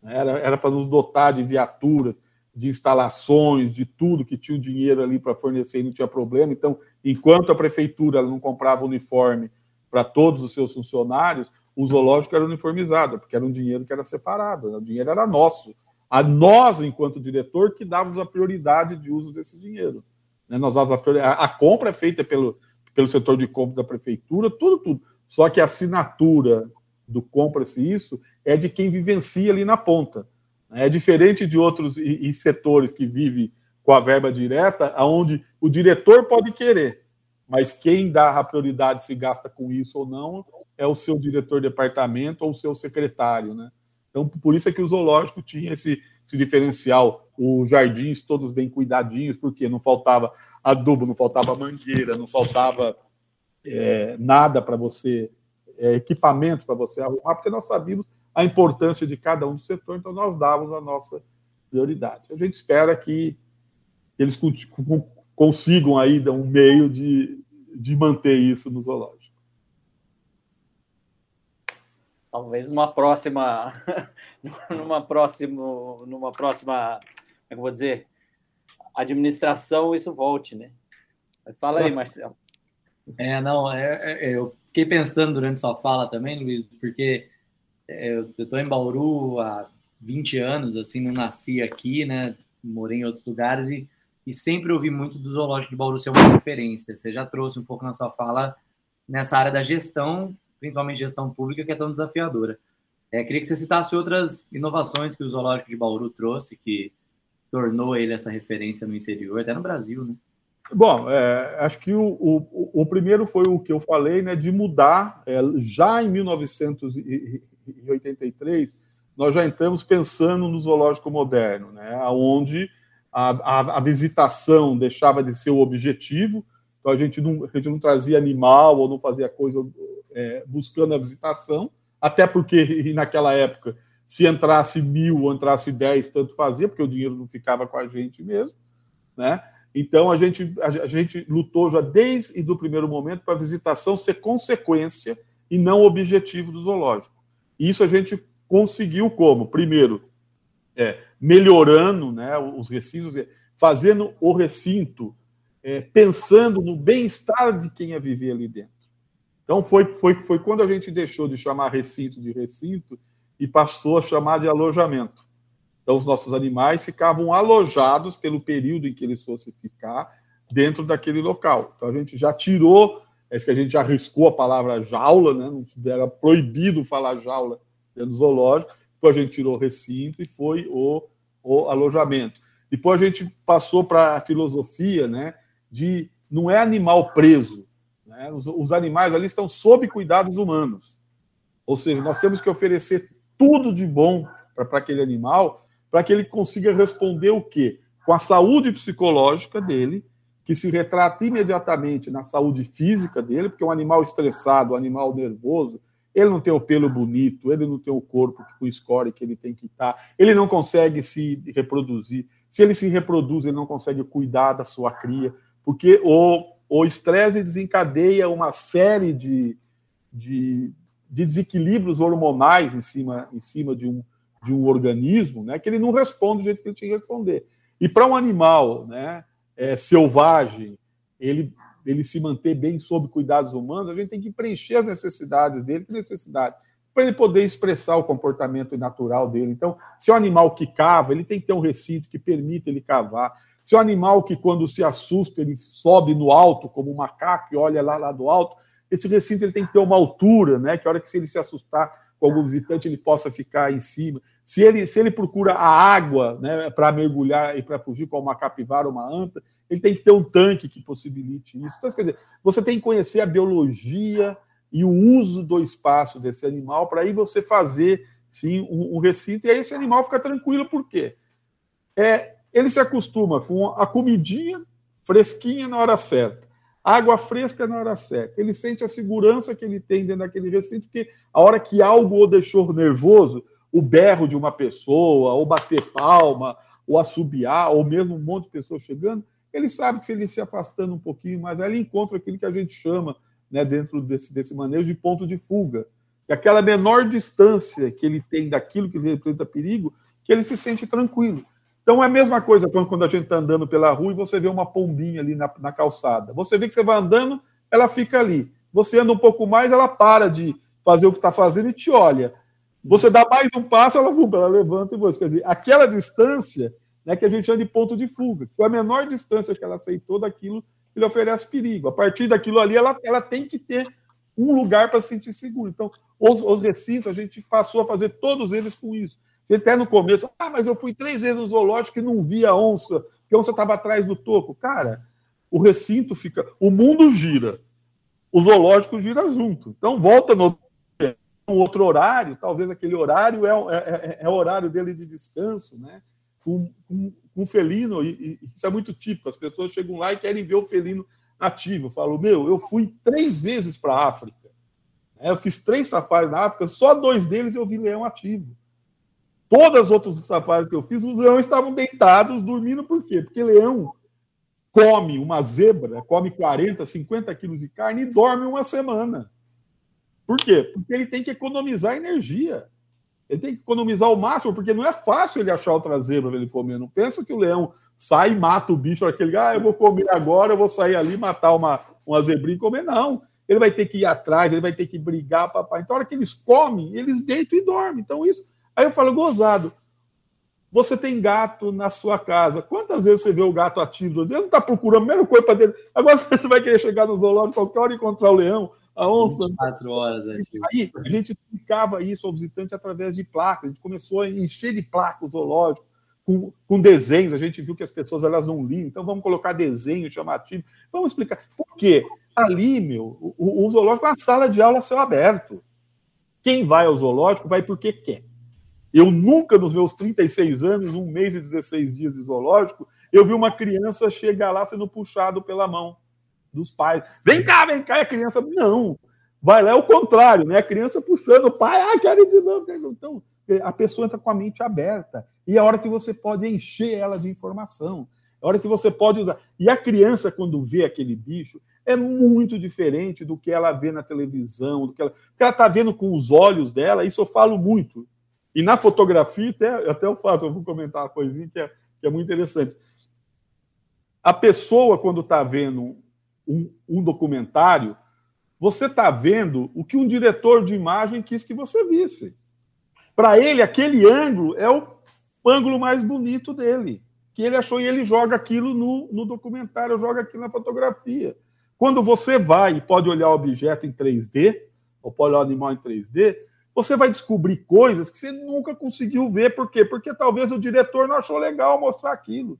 né, era para nos dotar de viaturas, de instalações, de tudo que tinha o dinheiro ali para fornecer e não tinha problema. Então, enquanto a prefeitura não comprava uniforme para todos os seus funcionários, o zoológico era uniformizado, porque era um dinheiro que era separado, né? o dinheiro era nosso. A nós, enquanto diretor, que dávamos a prioridade de uso desse dinheiro. Né? Nós a, a, compra é feita pelo, pelo setor de compra da prefeitura, tudo, tudo. Só que a assinatura do compra-se isso é de quem vivencia ali na ponta. É diferente de outros e, e setores que vivem com a verba direta, aonde o diretor pode querer, mas quem dá a prioridade se gasta com isso ou não é o seu diretor de departamento ou o seu secretário, né? Então, por isso é que o zoológico tinha esse, esse diferencial, os jardins todos bem cuidadinhos, porque não faltava adubo, não faltava mangueira, não faltava é, nada para você, é, equipamento para você arrumar, porque nós sabíamos a importância de cada um do setor, então nós dávamos a nossa prioridade. A gente espera que eles consigam aí um meio de, de manter isso no zoológico. talvez numa próxima, numa próxima, numa próxima, como é que eu vou dizer, administração isso volte, né? Fala aí, Marcelo. É, não, é, é, eu fiquei pensando durante sua fala também, Luiz, porque é, eu estou em Bauru há 20 anos, assim, não nasci aqui, né? Morei em outros lugares e, e sempre ouvi muito do zoológico de Bauru ser uma referência. Você já trouxe um pouco na sua fala nessa área da gestão principalmente gestão pública, que é tão desafiadora. É, queria que você citasse outras inovações que o Zoológico de Bauru trouxe, que tornou ele essa referência no interior, até no Brasil, né? Bom, é, acho que o, o, o, primeiro foi o que eu falei, né, de mudar. É, já em 1983, nós já entramos pensando no zoológico moderno, né, onde a, a, a visitação deixava de ser o objetivo, então a gente não, a gente não trazia animal ou não fazia coisa é, buscando a visitação, até porque naquela época Se entrasse mil ou entrasse dez, tanto fazia, porque o dinheiro não ficava com a gente mesmo, né? Então a gente, a gente lutou já desde o primeiro momento para a visitação ser consequência e não objetivo do zoológico. E isso a gente conseguiu como? Primeiro, é, melhorando né, os recintos, fazendo o recinto é, pensando no bem-estar de quem ia viver ali dentro. Então foi, foi, foi quando a gente deixou de chamar recinto de recinto e passou a chamar de alojamento. Então os nossos animais ficavam alojados pelo período em que eles fossem ficar dentro daquele local. Então a gente já tirou, é que a gente já arriscou a palavra jaula, né? não era proibido falar jaula dentro do zoológico, depois a gente tirou o recinto e foi o, o alojamento. Depois a gente passou para a filosofia, né, de não é animal preso, né? os, os animais ali estão sob cuidados humanos. Ou seja, nós temos que oferecer tudo de bom para aquele animal, para que ele consiga responder o quê? Com a saúde psicológica dele, que se retrata imediatamente na saúde física dele, porque um animal estressado, um animal nervoso, ele não tem o pelo bonito, ele não tem o corpo com score que ele tem que estar, ele não consegue se reproduzir. Se ele se reproduz, ele não consegue cuidar da sua cria, porque o, o estresse desencadeia uma série de, de, de, desequilíbrios hormonais em cima, em cima de, um, de um organismo né, que ele não responde do jeito que ele tinha que responder. E para um animal né, é, selvagem, ele ele se manter bem sob cuidados humanos, a gente tem que preencher as necessidades dele, que necessidade? Para ele poder expressar o comportamento natural dele. Então, se é um animal que cava, ele tem que ter um recinto que permita ele cavar. Se é um animal que, quando se assusta, ele sobe no alto, como um macaco, e olha lá, lá do alto, esse recinto ele tem que ter uma altura, né? Que a hora que se ele se assustar com algum visitante, ele possa ficar em cima. Se ele, se ele procura a água né, para mergulhar e para fugir com uma capivara ou uma anta, ele tem que ter um tanque que possibilite isso. Então, quer dizer, você tem que conhecer a biologia e o uso do espaço desse animal para aí você fazer sim um, um, recinto e aí esse animal fica tranquilo por quê? É, ele se acostuma com a comidinha fresquinha na hora certa, água fresca na hora certa. Ele sente a segurança que ele tem dentro daquele recinto, porque a hora que algo o deixou nervoso, o berro de uma pessoa, ou bater palma, ou assobiar, ou mesmo um monte de pessoas chegando, ele sabe que se ele se afastando um pouquinho mais, ele encontra aquilo que a gente chama, né, dentro desse, desse manejo, de ponto de fuga. E aquela menor distância que ele tem daquilo que representa perigo, que ele se sente tranquilo. Então é a mesma coisa quando, a gente está andando pela rua e você vê uma pombinha ali na, na calçada. Você vê que você vai andando, ela fica ali. Você anda um pouco mais, ela para de fazer o que está fazendo e te olha. Você dá mais um passo, ela, ela levanta e você. Quer dizer, aquela distância né, que a gente chama de ponto de fuga, que foi a menor distância que ela aceitou daquilo que lhe oferece perigo. A partir daquilo ali, ela, ela tem que ter um lugar para se sentir seguro. Então, os, os, recintos, a gente passou a fazer todos eles com isso. Até no começo, ah, mas eu fui três vezes no zoológico e não vi a onça, porque a onça estava atrás do toco. Cara, o recinto fica. O mundo gira, o zoológico gira junto. Então, volta no outro horário, talvez aquele horário é, é, é, é o horário dele de descanso, né? Com, com, com felino, e, e, isso é muito típico, as pessoas chegam lá e querem ver o felino ativo. Eu falo, meu, eu fui três vezes para a África. É, eu fiz três safaris na África, só dois deles eu vi leão ativo. Todas as outras safaris que eu fiz, os leões estavam deitados, dormindo, por quê? Porque leão come uma zebra, come 40, 50 quilos de carne e dorme uma semana. Por quê? Porque ele tem que economizar energia. Ele tem que economizar o máximo, porque não é fácil ele achar outra zebra para ele comer. Não pensa que o leão sai e mata o bicho, aquele, ah, eu vou comer agora, eu vou sair ali matar uma, uma zebrinha e comer. Não. Ele vai ter que ir atrás, ele vai ter que brigar, papai. Então, a hora que eles comem, eles deitam e dormem. Então, isso. Aí eu falo, gozado. Você tem gato na sua casa. Quantas vezes você vê o gato ativo? Ele não está procurando a mesma coisa para dele. Agora você vai querer chegar no zoológico qualquer hora e encontrar o leão a onça. 24 horas. Né? Aí a gente explicava isso ao visitante através de placas. A gente começou a encher de placas o zoológico, com, com desenhos. A gente viu que as pessoas elas não liam, então vamos colocar desenho chamativo. Vamos explicar. Por quê? Ali, meu, o, o zoológico é uma sala de aula a céu aberto. Quem vai ao zoológico vai porque quer. Eu nunca, nos meus 36 anos, um mês e 16 dias de zoológico, eu vi uma criança chegar lá sendo puxado pela mão dos pais. Vem cá, vem cá, e a criança, não. Vai lá é o contrário, né? A criança puxando o pai, ah, quero ir de novo. Então, a pessoa entra com a mente aberta. E é a hora que você pode encher ela de informação. É a hora que você pode usar. E a criança, quando vê aquele bicho, é muito diferente do que ela vê na televisão, do que ela está vendo com os olhos dela. Isso eu falo muito. E na fotografia, até, até eu faço, eu vou comentar uma coisinha que é, que é muito interessante. A pessoa, quando está vendo um, um documentário, você está vendo o que um diretor de imagem quis que você visse. Para ele, aquele ângulo é o ângulo mais bonito dele, que ele achou, e ele joga aquilo no, no documentário, joga aquilo na fotografia. Quando você vai e pode olhar o objeto em 3D, ou pode olhar o animal em 3D, você vai descobrir coisas que você nunca conseguiu ver. Por quê? Porque talvez o diretor não achou legal mostrar aquilo.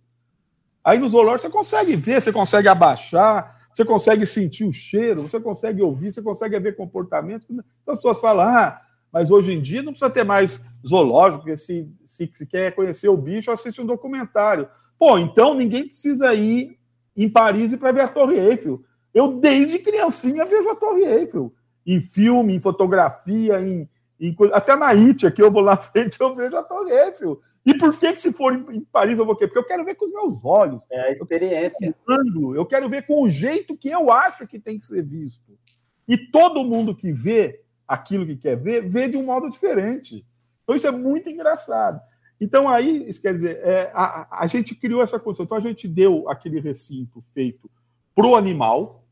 Aí no zoológico você consegue ver, você consegue abaixar, você consegue sentir o cheiro, você consegue ouvir, você consegue ver comportamentos. Então as pessoas falam, ah, mas hoje em dia não precisa ter mais zoológico, porque se, se, se quer conhecer o bicho, assiste um documentário. Pô, então ninguém precisa ir em Paris para ver a Torre Eiffel. Eu, desde criancinha, vejo a Torre Eiffel. Em filme, em fotografia, em, em até na IT, aqui eu vou lá na frente, eu vejo a Torre Eiffel. E por que, que se for em Paris eu vou querer? Porque eu quero ver com os meus olhos. É a experiência. Eu, eu quero ver com o jeito que eu acho que tem que ser visto. E todo mundo que vê aquilo que quer ver, vê de um modo diferente. Então isso é muito engraçado. Então aí, isso quer dizer, é, a, a gente criou essa condição. Então a gente deu aquele recinto feito para o animal,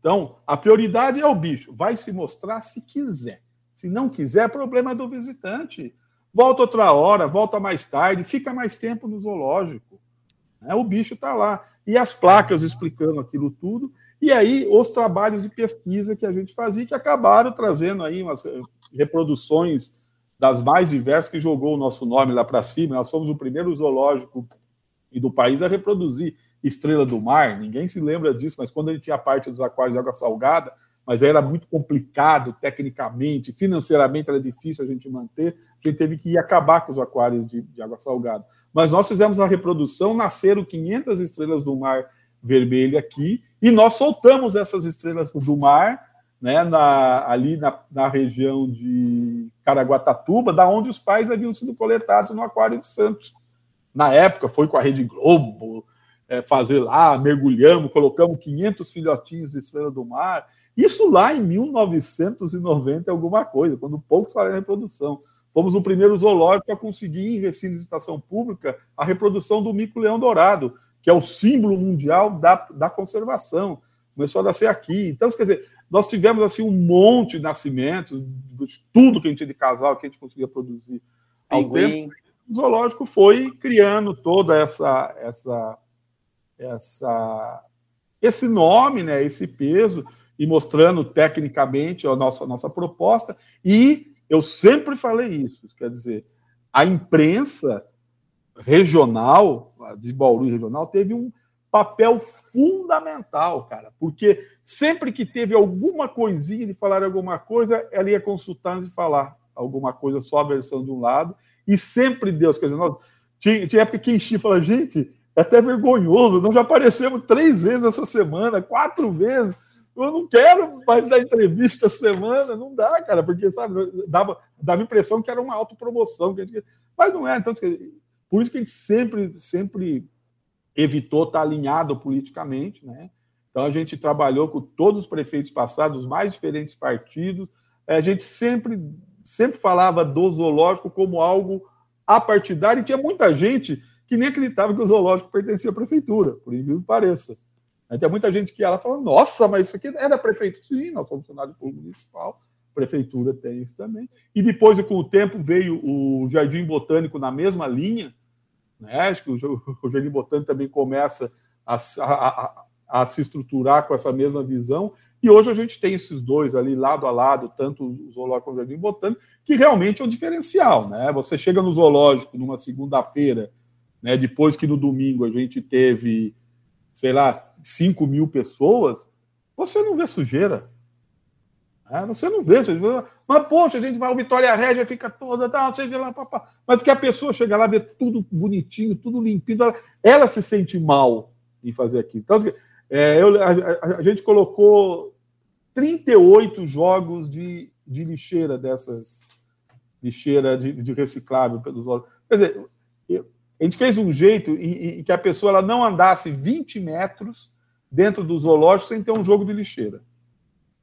então, a prioridade é o bicho. Vai se mostrar se quiser. Se não quiser, problema do visitante. Volta outra hora, volta mais tarde, fica mais tempo no zoológico. É, o bicho está lá. E as placas explicando aquilo tudo. E aí, os trabalhos de pesquisa que a gente fazia, que acabaram trazendo aí umas reproduções das mais diversas, que jogou o nosso nome lá para cima. Nós somos o primeiro zoológico do país a reproduzir Estrela do Mar, ninguém se lembra disso, mas quando ele tinha a parte dos aquários de água salgada, mas era muito complicado tecnicamente, financeiramente era difícil a gente manter, a gente teve que ir acabar com os aquários de, de água salgada. Mas nós fizemos a reprodução, nasceram 500 estrelas do mar vermelho aqui, e nós soltamos essas estrelas do mar né, na, ali na, na, região de Caraguatatuba, da onde os pais haviam sido coletados no Aquário de Santos. Na época, foi com a Rede Globo, é, fazer lá, mergulhamos, colocamos 500 filhotinhos de estrela do mar. Isso lá em 1990 alguma coisa, quando poucos falaram em reprodução. Fomos o primeiro zoológico a conseguir, em recinto de estação pública, a reprodução do mico-leão dourado, que é o símbolo mundial da, da conservação. Começou a nascer aqui. Então, quer dizer, nós tivemos assim um monte de nascimentos, tudo que a gente tinha de casal que a gente conseguia produzir ao tempo. O zoológico foi criando toda essa, essa essa, esse nome, né, esse peso, e mostrando tecnicamente a nossa, a nossa proposta. E eu sempre falei isso, quer dizer, a imprensa regional, de Bauru regional, teve um papel fundamental, cara, porque sempre que teve alguma coisinha de falar alguma coisa, ela ia consultar antes de falar alguma coisa, só a versão de um lado, e sempre Deus, quer dizer, nós, tinha, tinha época que enchia e falava, gente, é até vergonhoso. Nós já aparecemos três vezes essa semana, quatro vezes. Eu não quero mais dar entrevista semana, não dá, cara, porque, sabe, dava, dava impressão que era uma autopromoção. Que gente, mas não é. Então, por isso que a gente sempre, sempre evitou estar alinhado politicamente, né? Então, a gente trabalhou com todos os prefeitos passados, os mais diferentes partidos. A gente sempre, sempre falava do zoológico como algo apartidário, e tinha muita gente que nem acreditava que o zoológico pertencia à prefeitura, por incrível que pareça. Tem muita gente que ela fala, nossa, mas isso aqui da prefeitura. Sim, nós somos funcionários públicos municipal, prefeitura tem isso também. E depois, com o tempo, veio o Jardim Botânico na mesma linha, né? acho que o Jardim Botânico também começa a, a, a, a se estruturar com essa mesma visão, e hoje a gente tem esses dois ali lado a lado, tanto o zoológico quanto o jardim botânico, que realmente é um diferencial, né? Você chega no zoológico numa segunda-feira né? Depois que no domingo a gente teve, sei lá, 5 mil pessoas, você não vê sujeira. Né? Você não vê, você vê, mas poxa, a gente vai, o Vitória Régia fica toda, tá, sei lá, papá. Mas porque a pessoa chega lá, vê tudo bonitinho, tudo limpinho, ela, ela se sente mal em fazer aquilo. Então, assim, é, eu, a, a, a, gente colocou 38 jogos de, de lixeira dessas lixeira de, de reciclável pelos zoológicos. Quer dizer, a gente fez um jeito em, em, que a pessoa ela não andasse 20 metros dentro do zoológico sem ter um jogo de lixeira.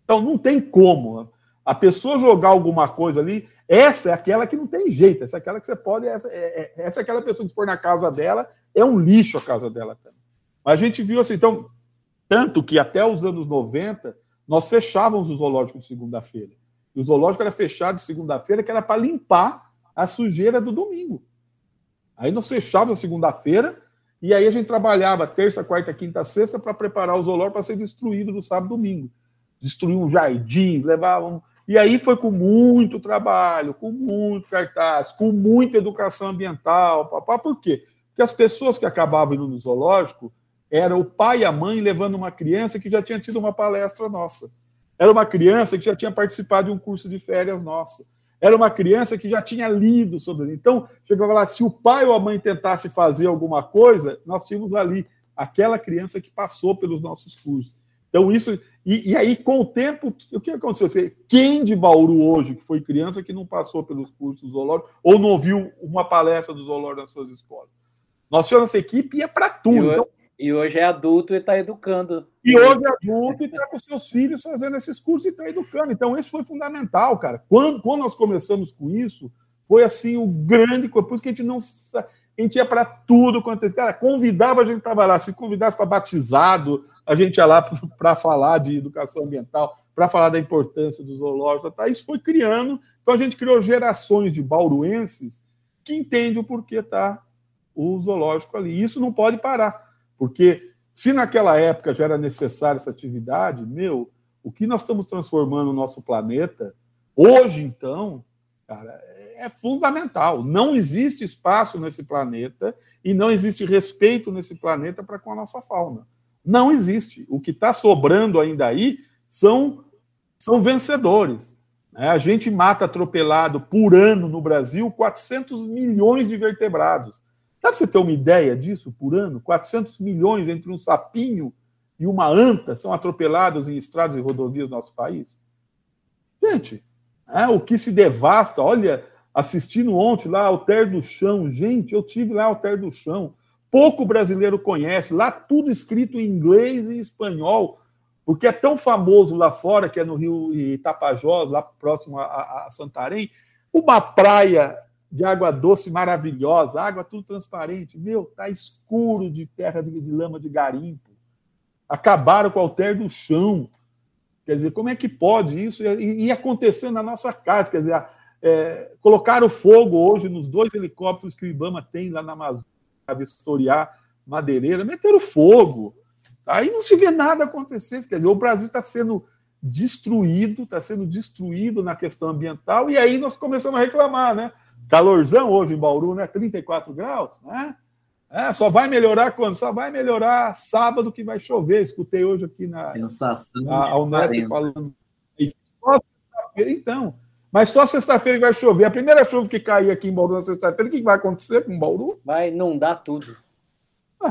Então, não tem como. A pessoa jogar alguma coisa ali, essa é aquela que não tem jeito, essa é aquela que você pode. Essa é, é essa é aquela pessoa que for na casa dela, é um lixo a casa dela também. Mas a gente viu assim, então, tanto que até os anos 90, nós fechávamos o zoológico de segunda-feira. O zoológico era fechado de segunda-feira, que era para limpar a sujeira do domingo. Aí nós fechávamos segunda-feira, e aí a gente trabalhava terça, quarta, quinta, sexta para preparar o zoológico para ser destruído no sábado domingo. Destruíam jardins, levavam e aí foi com muito trabalho, com muito cartaz, com muita educação ambiental. Papá. Por quê? Porque as pessoas que acabavam indo no zoológico era o pai e a mãe levando uma criança que já tinha tido uma palestra nossa. Era uma criança que já tinha participado de um curso de férias nosso. Era uma criança que já tinha lido sobre ele. Então, chegava lá, se o pai ou a mãe tentasse fazer alguma coisa, nós tínhamos ali aquela criança que passou pelos nossos cursos. Então, isso. E, e, aí, com o tempo, o que aconteceu? Quem de Bauru hoje, que foi criança, que não passou pelos cursos zoológicos, ou não ouviu uma palestra do zoológico nas suas escolas? Nós tínhamos essa equipe e ia para tudo. E, então, e hoje é adulto e está educando. E hoje é adulto e está com seus filhos fazendo esses cursos e está educando. Então, isso foi fundamental, cara. Quando, quando nós começamos com isso, foi assim o grande. Por isso que a gente não. A gente ia para tudo quanto. É, cara, convidava, a gente estava lá. Se convidasse para batizado, a gente ia lá para falar de educação ambiental, para falar da importância dos zoológicos. Tá? Isso foi criando. Então a gente criou gerações de bauruenses que entendem o porquê está o zoológico ali. Isso não pode parar, porque se naquela época já era necessária essa atividade, meu, o que nós estamos transformando no nosso planeta, hoje então, cara, é fundamental. Não existe espaço nesse planeta e não existe respeito nesse planeta para com a nossa fauna. Não existe. O que está sobrando ainda aí são, são vencedores. Né? A gente mata atropelado por ano no Brasil 400 milhões de vertebrados. Dá para você ter uma ideia disso por ano? 400 milhões entre um sapinho e uma anta são atropelados em estradas e rodovias do nosso país? Gente, é, o que se devasta, olha, assistindo ontem lá Alter do Chão, gente, eu tive lá Alter do Chão, pouco brasileiro conhece. Lá tudo escrito em inglês e espanhol, porque é tão famoso lá fora, que é no Rio Itapajós, lá próximo a, a Santarém, uma praia de água doce maravilhosa, água tudo transparente. Meu, tá escuro de terra de, de lama de garimpo. Acabaram com o alter do chão. Quer dizer, como é que pode isso ir acontecendo na nossa casa? Quer dizer, é, colocaram fogo hoje nos dois helicópteros que o Ibama tem lá na Amazônia a vistoriar madeireira, meteram fogo. Aí não se vê nada acontecer. Quer dizer, o Brasil está sendo destruído, está sendo destruído na questão ambiental, e aí nós começamos a reclamar, né? Calorzão hoje em Bauru, né? 34 graus, né? É, só vai melhorar quando? Só vai melhorar sábado que vai chover. Escutei hoje aqui na Sensação a, a Unesp falando. Então, mas só sexta-feira que vai chover. A primeira chuva que cair aqui em Bauru na sexta-feira, o que vai acontecer com Bauru? Vai inundar tudo.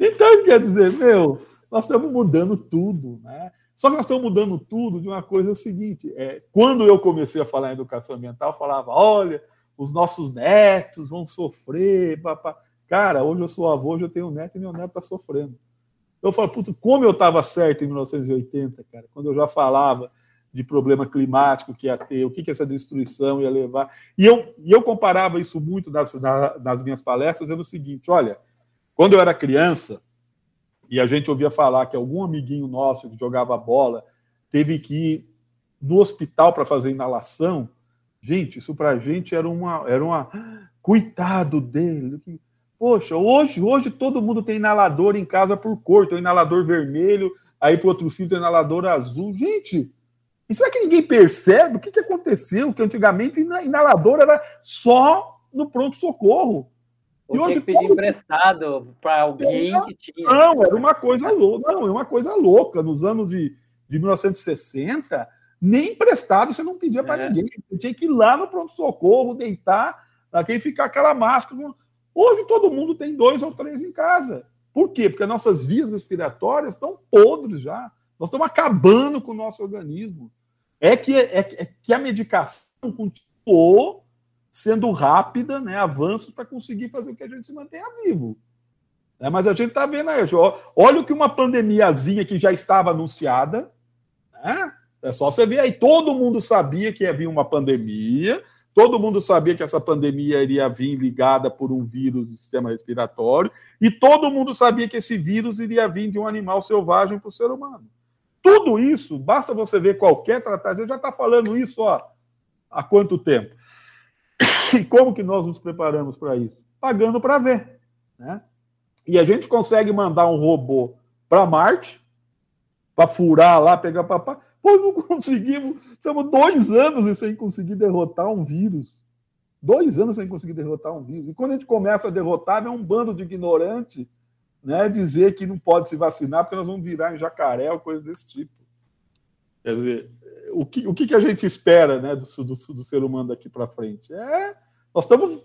então, isso quer dizer, meu, nós estamos mudando tudo, né? Só que nós estamos mudando tudo de uma coisa é seguinte: é, quando eu comecei a falar em educação ambiental, eu falava, olha, os nossos netos vão sofrer, papá. Cara, hoje eu sou avô, hoje eu tenho um neto e meu neto está sofrendo. Eu falo, puto, como eu estava certo em 1980, cara, quando eu já falava de problema climático que ia ter, o que, que essa destruição ia levar. E eu, e eu comparava isso muito nas, nas minhas palestras, dizendo o seguinte: olha, quando eu era criança, e a gente ouvia falar que algum amiguinho nosso que jogava bola teve que ir no hospital para fazer inalação, gente, isso para a gente era uma, era uma. Coitado dele. Poxa, hoje, hoje todo mundo tem inalador em casa por cor, tem um inalador vermelho, aí para outro filho tem um inalador azul. Gente, e será que ninguém percebe o que, que aconteceu? Que antigamente inalador era só no pronto-socorro. E hoje que pedir emprestado para alguém que tinha. Não, era uma coisa louca. Não, é uma coisa louca. Nos anos de, de 1960, nem emprestado você não pedia para é. ninguém. Você tinha que ir lá no pronto-socorro, deitar, quem ficar aquela máscara. Hoje todo mundo tem dois ou três em casa. Por quê? Porque nossas vias respiratórias estão podres já. Nós estamos acabando com o nosso organismo. é que, é, é que a medicação continuou sendo rápida, né, avanços para conseguir fazer o que a gente se mantenha vivo. É, mas a gente está vendo aí, olha o que uma pandemiazinha que já estava anunciada, né? é só você ver aí, todo mundo sabia que ia vir uma pandemia, todo mundo sabia que essa pandemia iria vir ligada por um vírus do sistema respiratório, e todo mundo sabia que esse vírus iria vir de um animal selvagem para o ser humano. Tudo isso, basta você ver qualquer tratado, eu já está falando isso ó, há quanto tempo? E como que nós nos preparamos para isso? Pagando para ver. Né? E a gente consegue mandar um robô para Marte, para furar lá, pegar papá. Pô, não conseguimos. Estamos dois anos sem conseguir derrotar um vírus. Dois anos sem conseguir derrotar um vírus. E quando a gente começa a derrotar, é um bando de ignorante né, dizer que não pode se vacinar porque nós vamos virar em jacaré ou coisa desse tipo. Quer dizer, o que, o que a gente espera né, do, do, do ser humano daqui para frente? É, nós estamos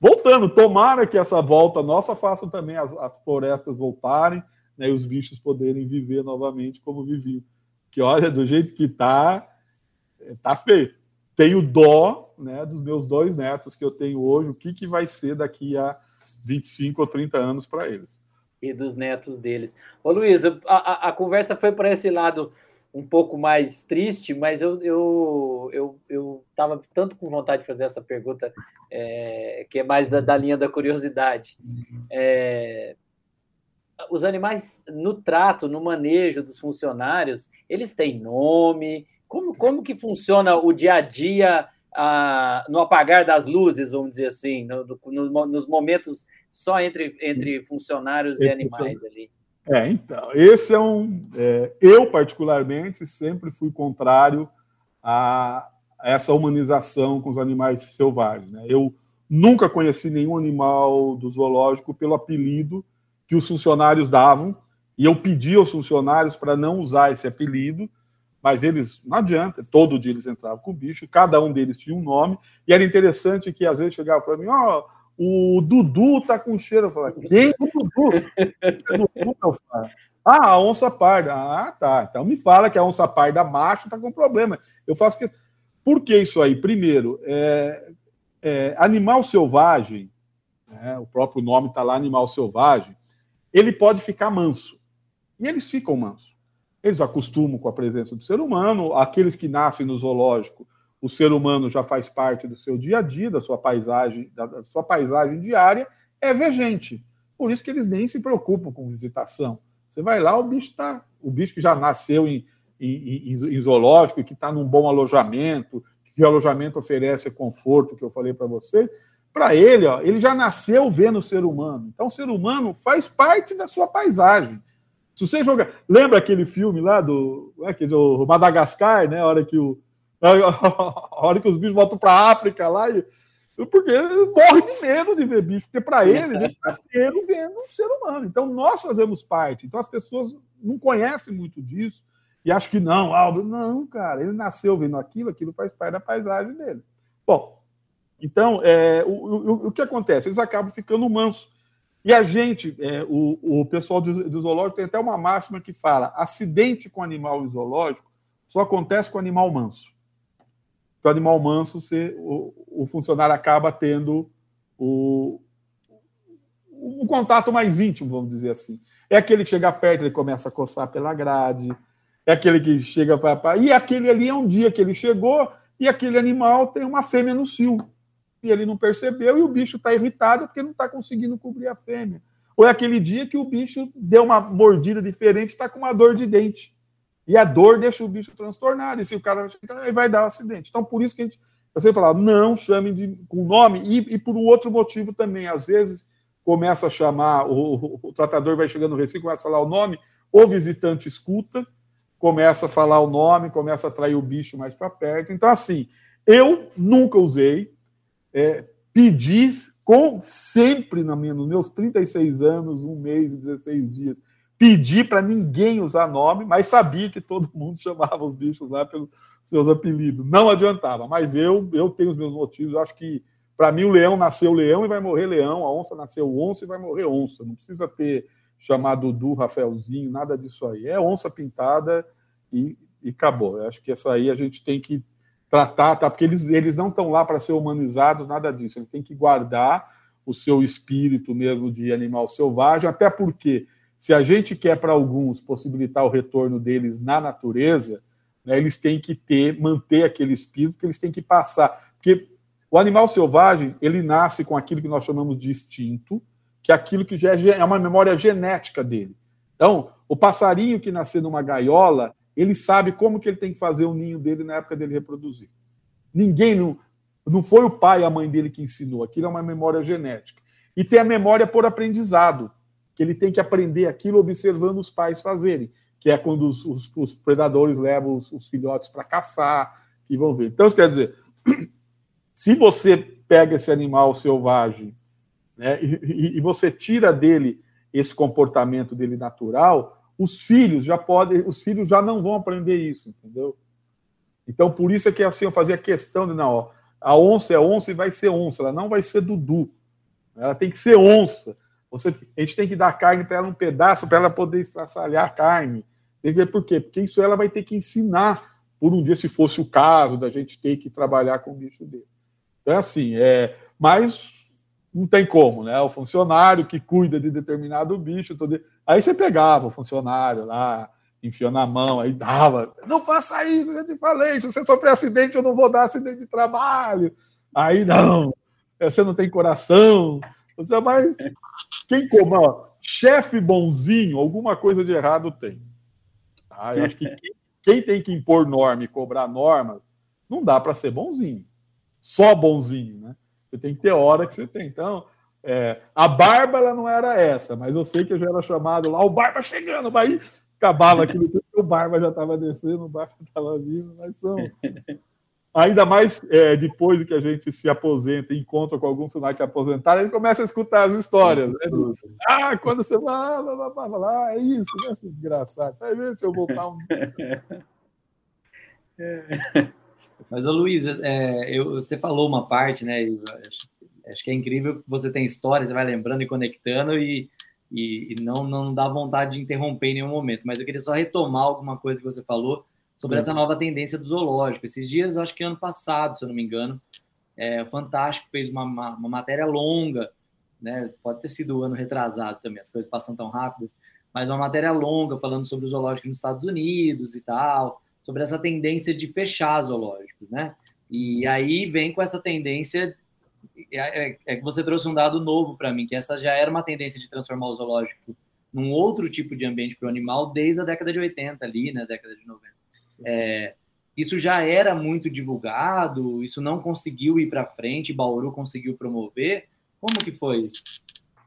voltando. Tomara que essa volta nossa faça também as, as florestas voltarem né, e os bichos poderem viver novamente como viviam. Que olha, do jeito que está, tá feio. Tenho dó né, dos meus dois netos que eu tenho hoje, o que, que vai ser daqui a 25 ou 30 anos para eles. E dos netos deles. Ô Luiz, a, a, a conversa foi para esse lado um pouco mais triste, mas eu eu eu eu estava tanto com vontade de fazer essa pergunta é, que é mais da, da, linha da curiosidade. É, os animais no trato, no manejo dos funcionários, eles têm nome? Como como que funciona o dia a dia a, no apagar das luzes, vamos dizer assim, no, no, nos momentos só entre entre funcionários e animais ali? É, então, esse é um. É, eu, particularmente, sempre fui contrário a essa humanização com os animais selvagens. Né? Eu nunca conheci nenhum animal do zoológico pelo apelido que os funcionários davam, e eu pedi aos funcionários para não usar esse apelido, mas eles, não adianta, todo dia eles entravam com o bicho, cada um deles tinha um nome, e era interessante que às vezes chegava para mim, ó. Oh, o Dudu tá com cheiro. Eu falei, quem o Dudu? Dudu, meu pai. Ah, a onça parda. Ah, tá. Então me fala que a onça parda macho tá com problema. Eu faço que. Por que isso aí? Primeiro, é, é, animal selvagem, né, o próprio nome está lá, animal selvagem, ele pode ficar manso. E eles ficam mansos. Eles acostumam com a presença do ser humano, aqueles que nascem no zoológico o ser humano já faz parte do seu dia a dia, da sua paisagem, da sua paisagem diária, é ver gente. Por isso que eles nem se preocupam com visitação. Você vai lá, o bicho está. O bicho que já nasceu em, em, em, em zoológico, que está num bom alojamento, que o alojamento oferece conforto, que eu falei para você, para ele, ó, ele já nasceu vendo o ser humano. Então, o ser humano faz parte da sua paisagem. Se você jogar. Lembra aquele filme lá do, é, do Madagascar, né? A hora que o, a hora que os bichos voltam para a África lá, e, porque morre de medo de ver bicho, porque para eles é prazer vendo um ser humano. Então nós fazemos parte. Então as pessoas não conhecem muito disso e acham que não, Aldo, não, cara, ele nasceu vendo aquilo, aquilo faz parte da paisagem dele. Bom, então é, o, o, o que acontece? Eles acabam ficando mansos. E a gente, é, o, o pessoal do, do zoológico tem até uma máxima que fala: acidente com animal zoológico só acontece com animal manso que o animal manso, você, o, o funcionário acaba tendo o, um contato mais íntimo, vamos dizer assim. É aquele que chega perto, ele começa a coçar pela grade, é aquele que chega para. E aquele ali é um dia que ele chegou e aquele animal tem uma fêmea no cio. E ele não percebeu e o bicho está irritado porque não está conseguindo cobrir a fêmea. Ou é aquele dia que o bicho deu uma mordida diferente e está com uma dor de dente. E a dor deixa o bicho transtornado. E se o cara ele vai dar um acidente. Então, por isso que a gente. Sempre falava, não chame de, com nome, e, e por um outro motivo também. Às vezes começa a chamar, o, o, o tratador vai chegando no recinto, começa a falar o nome, o visitante escuta, começa a falar o nome, começa a atrair o bicho mais para perto. Então, assim, eu nunca usei, é, pedi com, sempre na minha, nos meus 36 anos, um mês e 16 dias, pedi para ninguém usar nome, mas sabia que todo mundo chamava os bichos lá pelos seus apelidos. Não adiantava, mas eu eu tenho os meus motivos. Eu acho que para mim o leão nasceu leão e vai morrer leão, a onça nasceu onça e vai morrer onça. Não precisa ter chamado Dudu, Rafaelzinho, nada disso aí. É onça pintada e e acabou. Eu acho que essa aí a gente tem que tratar, tá? Porque eles, eles não estão lá para ser humanizados, nada disso. Eles têm que guardar o seu espírito mesmo de animal selvagem, até porque se a gente quer para alguns possibilitar o retorno deles na natureza, né, eles têm que ter, manter aquele espírito que eles têm que passar. Porque o animal selvagem, ele nasce com aquilo que nós chamamos de instinto, que é aquilo que já é, é uma memória genética dele. Então, o passarinho que nascer numa gaiola, ele sabe como que ele tem que fazer o ninho dele na época dele reproduzir. Ninguém, não, não foi o pai e a mãe dele que ensinou, aquilo é uma memória genética. E tem a memória por aprendizado, que ele tem que aprender aquilo observando os pais fazerem, que é quando os, os, os predadores levam os, os filhotes para caçar e vão ver. Então, isso quer dizer, se você pega esse animal selvagem né, e, e, você tira dele esse comportamento dele natural, os filhos já podem, os filhos já não vão aprender isso, entendeu? Então, por isso é que assim eu fazia questão de, não, ó, a onça é onça e vai ser onça, ela não vai ser Dudu. Ela tem que ser onça. Você, a gente tem que dar carne para ela um pedaço para ela poder estraçalhar a carne. Tem que ver por quê? Porque isso ela vai ter que ensinar por um dia, se fosse o caso da gente ter que trabalhar com um bicho dele. Então, é assim, é, mas não tem como, né? O funcionário que cuida de determinado bicho, todo... aí você pegava o funcionário lá, enfiou na mão, aí dava. Não faça isso, eu te falei. Se você sofrer acidente, eu não vou dar acidente de trabalho. Aí não, você não tem coração. Você é mais. Quem ó, chefe bonzinho, alguma coisa de errado tem. Ah, eu acho que quem, quem tem que impor norma e cobrar norma, não dá para ser bonzinho. Só bonzinho, né? Você tem que ter hora que você tem. Então, é, a barba ela não era essa, mas eu sei que eu já era chamado lá, o barba chegando, aí acabava aquilo tudo, o Barba já estava descendo, o Barba estava vindo, mas são. Ainda mais é, depois que a gente se aposenta e encontra com algum funcionário que é aposentaram, a gente começa a escutar as histórias. Né? Ah, quando você vai, lá, lá, lá, lá, é isso, né? Engraçado. Vai ver se eu voltar um. Mas, ô Luiz, é, eu, você falou uma parte, né? Acho, acho, que é incrível que você tem histórias, você vai lembrando e conectando, e e, e, não, não dá vontade de interromper em nenhum momento. Mas eu queria só retomar alguma coisa que você falou sobre essa nova tendência do zoológico. Esses dias, acho que ano passado, se eu não me engano, é, o Fantástico fez uma, uma, uma matéria longa, né? pode ter sido o ano retrasado também, as coisas passam tão rápidas, mas uma matéria longa falando sobre o zoológico nos Estados Unidos e tal, sobre essa tendência de fechar zoológicos, né? E aí vem com essa tendência é, é, é, que você trouxe um dado novo para mim, que essa já era uma tendência de transformar o zoológico num outro tipo de ambiente para o animal desde a década de 80 ali, né, década de 90. É, isso já era muito divulgado, isso não conseguiu ir para frente, Bauru conseguiu promover. Como que foi isso?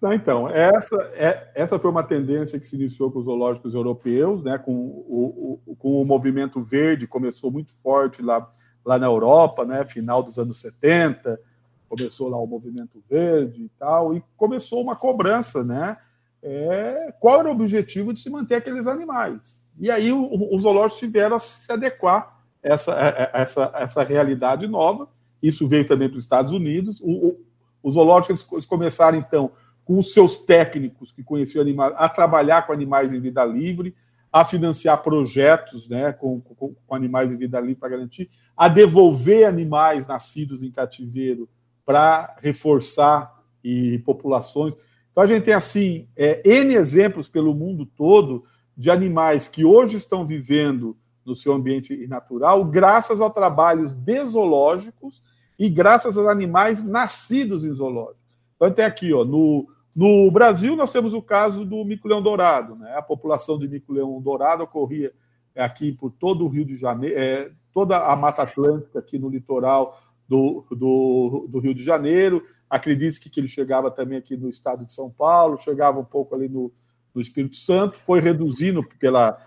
Não, então, essa, é, essa foi uma tendência que se iniciou com os zoológicos europeus, né, com o, o, com o movimento verde, começou muito forte lá, lá na Europa, né, final dos anos 70, começou lá o movimento verde e tal, e começou uma cobrança, né? É, qual era o objetivo de se manter aqueles animais? E aí os zoológicos tiveram a se adequar a essa, a essa, a essa realidade nova. Isso veio também para os Estados Unidos. O, o, os zoológicos começaram, então, com os seus técnicos que conheciam animais, a trabalhar com animais em vida livre, a financiar projetos né, com, com, com animais em vida livre para garantir, a devolver animais nascidos em cativeiro para reforçar e populações. Então a gente tem assim é, n exemplos pelo mundo todo de animais que hoje estão vivendo no seu ambiente natural, graças a trabalhos de zoológicos e graças aos animais nascidos em zoológicos. Então tem aqui, ó, no, no Brasil nós temos o caso do mico-leão dourado, né? A população de mico-leão dourado ocorria aqui por todo o Rio de Janeiro, é, toda a Mata Atlântica aqui no litoral do, do, do Rio de Janeiro. Acredite que ele chegava também aqui no estado de São Paulo, chegava um pouco ali no, no Espírito Santo, foi reduzindo pela,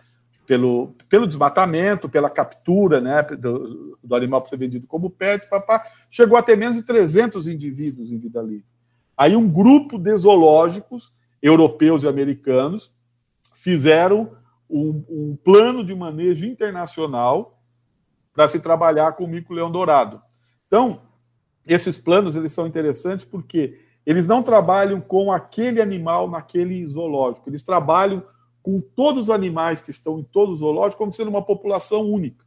pelo, pelo desmatamento, pela captura né, do, do animal para ser vendido como pet, papá, chegou a ter menos de 300 indivíduos em vida livre. Aí um grupo de zoológicos, europeus e americanos, fizeram um, um plano de manejo internacional para se trabalhar com o mico-leão dourado. Então, esses planos eles são interessantes porque eles não trabalham com aquele animal naquele zoológico, eles trabalham com todos os animais que estão em todos os zoológicos como sendo uma população única.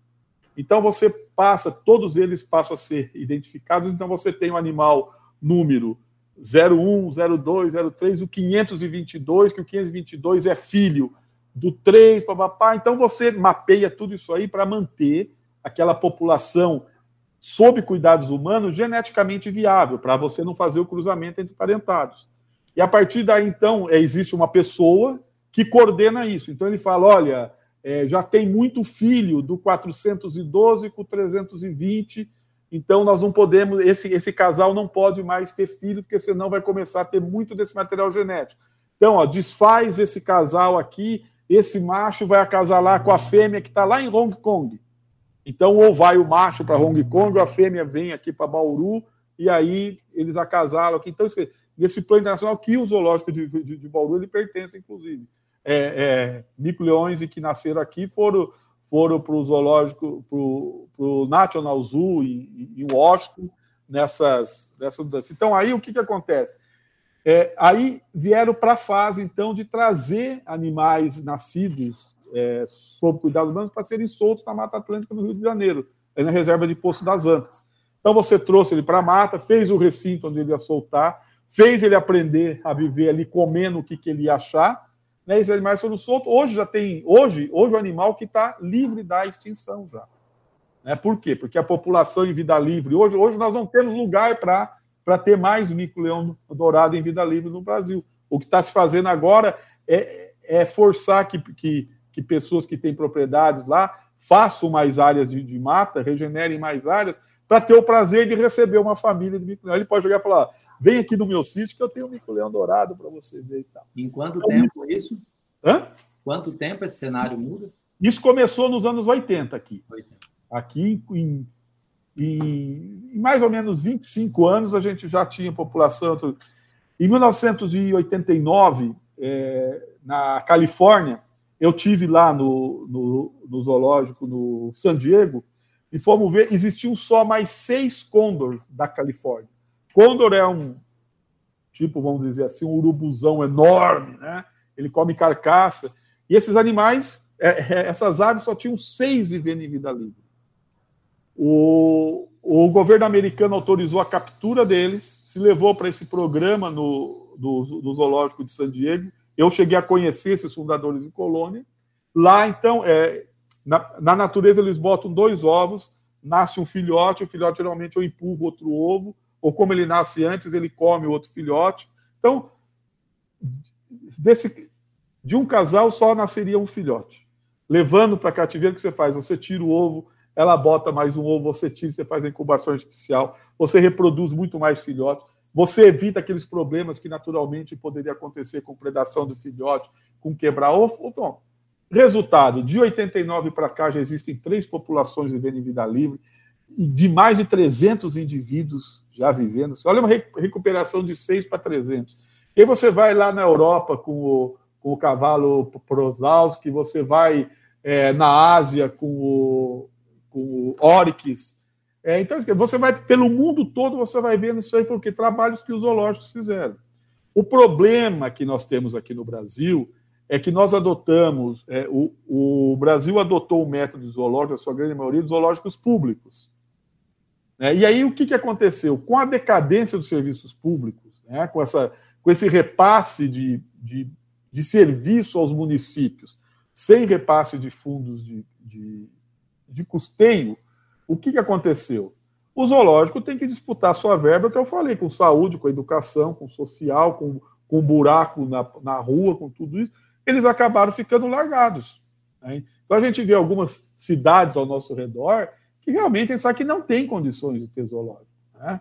Então você passa, todos eles passam a ser identificados, então você tem o um animal número 01, 02, 03, o 522, que o 522 é filho do 3, papapá. Então você mapeia tudo isso aí para manter aquela população sob cuidados humanos geneticamente viável, para você não fazer o cruzamento entre parentados. E a partir daí, então, é, existe uma pessoa que coordena isso. Então ele fala: olha, é, já tem muito filho do 412 com 320, então nós não podemos, esse, esse casal não pode mais ter filho, porque senão vai começar a ter muito desse material genético. Então, ó, desfaz esse casal aqui, esse macho vai acasalar com a fêmea que está lá em Hong Kong. Então, ou vai o macho para Hong Kong, ou a fêmea vem aqui para Bauru, e aí eles acasalam aqui. Então, nesse plano internacional, que o zoológico de, de, de Bauru ele pertence, inclusive é, é, mico-leões que nasceram aqui foram foram para o zoológico, para o National Zoo em, em Washington, nessas, nessas Então, aí o que, que acontece? É, aí vieram para a fase, então, de trazer animais nascidos é, sob cuidado humano para serem soltos na Mata Atlântica no Rio de Janeiro, na reserva de Poço das Antas. Então, você trouxe ele para a mata, fez o recinto onde ele ia soltar, fez ele aprender a viver ali comendo o que, que ele ia achar, né, esses animais foram soltos. Hoje já tem, hoje, hoje o animal que está livre da extinção já. Né? Por quê? Porque a população em vida livre, hoje, hoje nós não temos lugar para ter mais mico-leão dourado em vida livre no Brasil. O que está se fazendo agora é, é forçar que, que, que, pessoas que têm propriedades lá façam mais áreas de, de mata, regenerem mais áreas, para ter o prazer de receber uma família de mico-leão. Ele pode jogar e falar: Vem aqui no meu sítio que eu tenho um mico-leão dourado para você ver e tal. Em quanto então, tempo isso? Hã? Quanto tempo esse cenário muda? Isso começou nos anos 80 aqui. 80. Aqui em, em, em, mais ou menos 25 anos a gente já tinha população. Em 1989, é, na Califórnia, eu tive lá no, no, no, zoológico no San Diego e fomos ver, existiam só mais seis condors da Califórnia. Condor é um tipo, vamos dizer assim, um urubuzão enorme, né? Ele come carcaça. E esses animais, é, é, essas aves só tinham seis vivendo em vida livre. O, o governo americano autorizou a captura deles, se levou para esse programa no, do, do zoológico de San Diego. Eu cheguei a conhecer esses fundadores de colônia. Lá, então, é, na, na, natureza, eles botam dois ovos, nasce um filhote, o filhote geralmente eu empurro outro ovo, ou como ele nasce antes, ele come o outro filhote. Então, desse, de um casal só nasceria um filhote. Levando para cativeiro, o que você faz? Você tira o ovo, ela bota mais um ovo, você tira, você faz a incubação artificial, você reproduz muito mais filhotes, você evita aqueles problemas que naturalmente poderia acontecer com predação do filhote, com quebrar ovo. Bom, resultado, de 89 para cá já existem três populações vivendo em vida livre de mais de 300 indivíduos já vivendo. Olha uma recuperação de 6 para 300. E você vai lá na Europa com o, com o cavalo Prosalski, você vai é, na Ásia com o, com o Oryx. É, então, você vai pelo mundo todo, você vai vendo isso aí, porque trabalhos que os zoológicos fizeram. O problema que nós temos aqui no Brasil é que nós adotamos, é, o, o Brasil adotou o método zoológico, a sua grande maioria, dos zoológicos públicos. Né? E aí o que, que aconteceu? Com a decadência dos serviços públicos, né? com, essa, com esse repasse de, de, de serviço aos municípios, sem repasse de fundos de, de, de custeio, o que, que aconteceu? O zoológico tem que disputar sua verba, que eu falei, com saúde, com educação, com social, com, com buraco na, na rua, com tudo isso. Eles acabaram ficando largados. Né? Então a gente vê algumas cidades ao nosso redor que realmente sabe que não tem condições de ter zoológico. Né?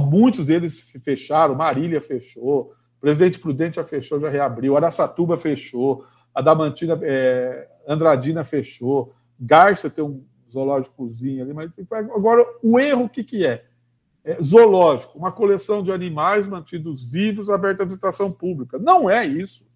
Muitos deles fecharam, Marília fechou, Presidente Prudente já fechou, já reabriu, Araçatuba fechou, Adamantina, é, Andradina fechou, Garça tem um zoológicozinho ali, mas agora o erro o que, que é? é? Zoológico, uma coleção de animais mantidos vivos aberta à visitação pública. Não é isso.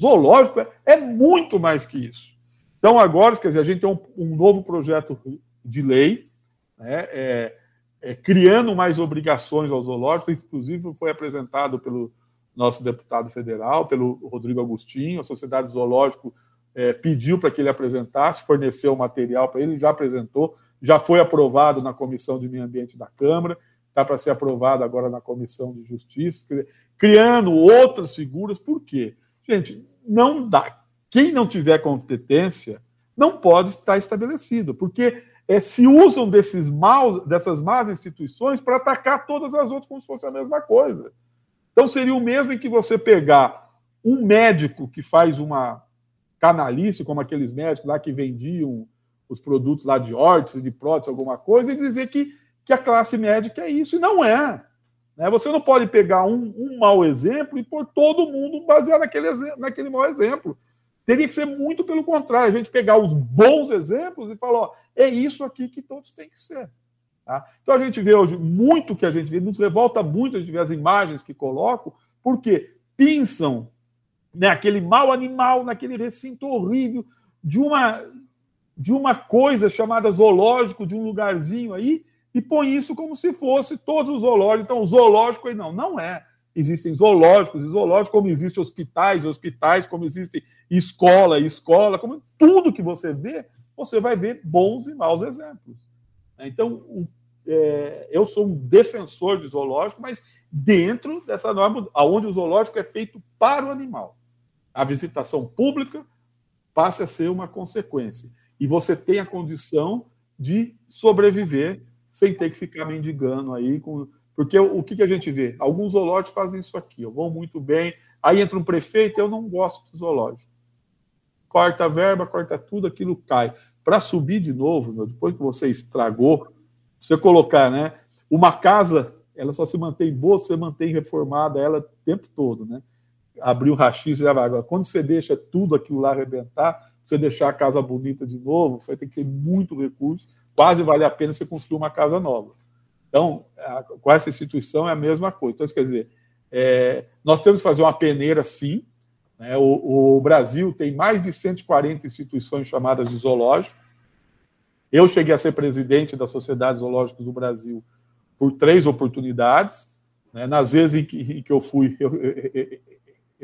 Zoológico é, é muito mais que isso. Então, agora, quer dizer, a gente tem um, um novo projeto de lei, né, é, é, criando mais obrigações aos zoológicos, inclusive foi apresentado pelo nosso deputado federal, pelo Rodrigo Agostinho. A Sociedade Zoológico é, pediu para que ele apresentasse, forneceu o material para ele, já apresentou, já foi aprovado na Comissão de Meio Ambiente da Câmara, está para ser aprovado agora na Comissão de Justiça, dizer, criando outras figuras. Por quê? Gente, não dá. Quem não tiver competência não pode estar estabelecido, porque é, se usam desses maus, dessas más instituições para atacar todas as outras como se fosse a mesma coisa. Então seria o mesmo em que você pegar um médico que faz uma canalice, como aqueles médicos lá que vendiam os produtos lá de órtese, de prótese, alguma coisa, e dizer que, que a classe médica é isso, e não é. Né? Você não pode pegar um, um mau exemplo e pôr todo mundo baseado naquele, naquele mau exemplo. Teria que ser muito pelo contrário, a gente pegar os bons exemplos e falar, ó, é isso aqui que todos têm que ser. Tá? Então a gente vê hoje muito que a gente vê, nos revolta muito a gente ver as imagens que colocam, porque pinçam né, aquele mal animal naquele recinto horrível de uma de uma coisa chamada zoológico, de um lugarzinho aí, e põe isso como se fosse todos os zoológicos. Então, zoológico aí não, não é. Existem zoológicos zoológicos, como existem hospitais hospitais, como existe escola escola, como tudo que você vê, você vai ver bons e maus exemplos. Então, o, é, eu sou um defensor de zoológico, mas dentro dessa norma, onde o zoológico é feito para o animal a visitação pública passe a ser uma consequência. E você tem a condição de sobreviver sem ter que ficar mendigando aí. Com... Porque o, que, que a gente vê? Alguns zoológicos fazem isso aqui, vou muito bem. Aí entra um prefeito, eu não gosto do zoológico. Corta a verba, corta tudo, aquilo cai. Para subir de novo, meu, depois que você estragou, você colocar, né? Uma casa, ela só se mantém boa, você mantém reformada ela o tempo todo, né? Abrir o rachis e levar água. Quando você deixa tudo aquilo lá arrebentar, você deixar a casa bonita de novo, você tem que ter muito recurso, quase vale a pena você construir uma casa nova. Então, com essa instituição é a mesma coisa. Então, quer dizer, é, nós temos que fazer uma peneira sim. Né? O, o, Brasil tem mais de 140 instituições chamadas de zoológico. Eu cheguei a ser presidente da Sociedade Zoológicos do Brasil por três oportunidades. Né? Nas vezes em que, em que eu fui, eu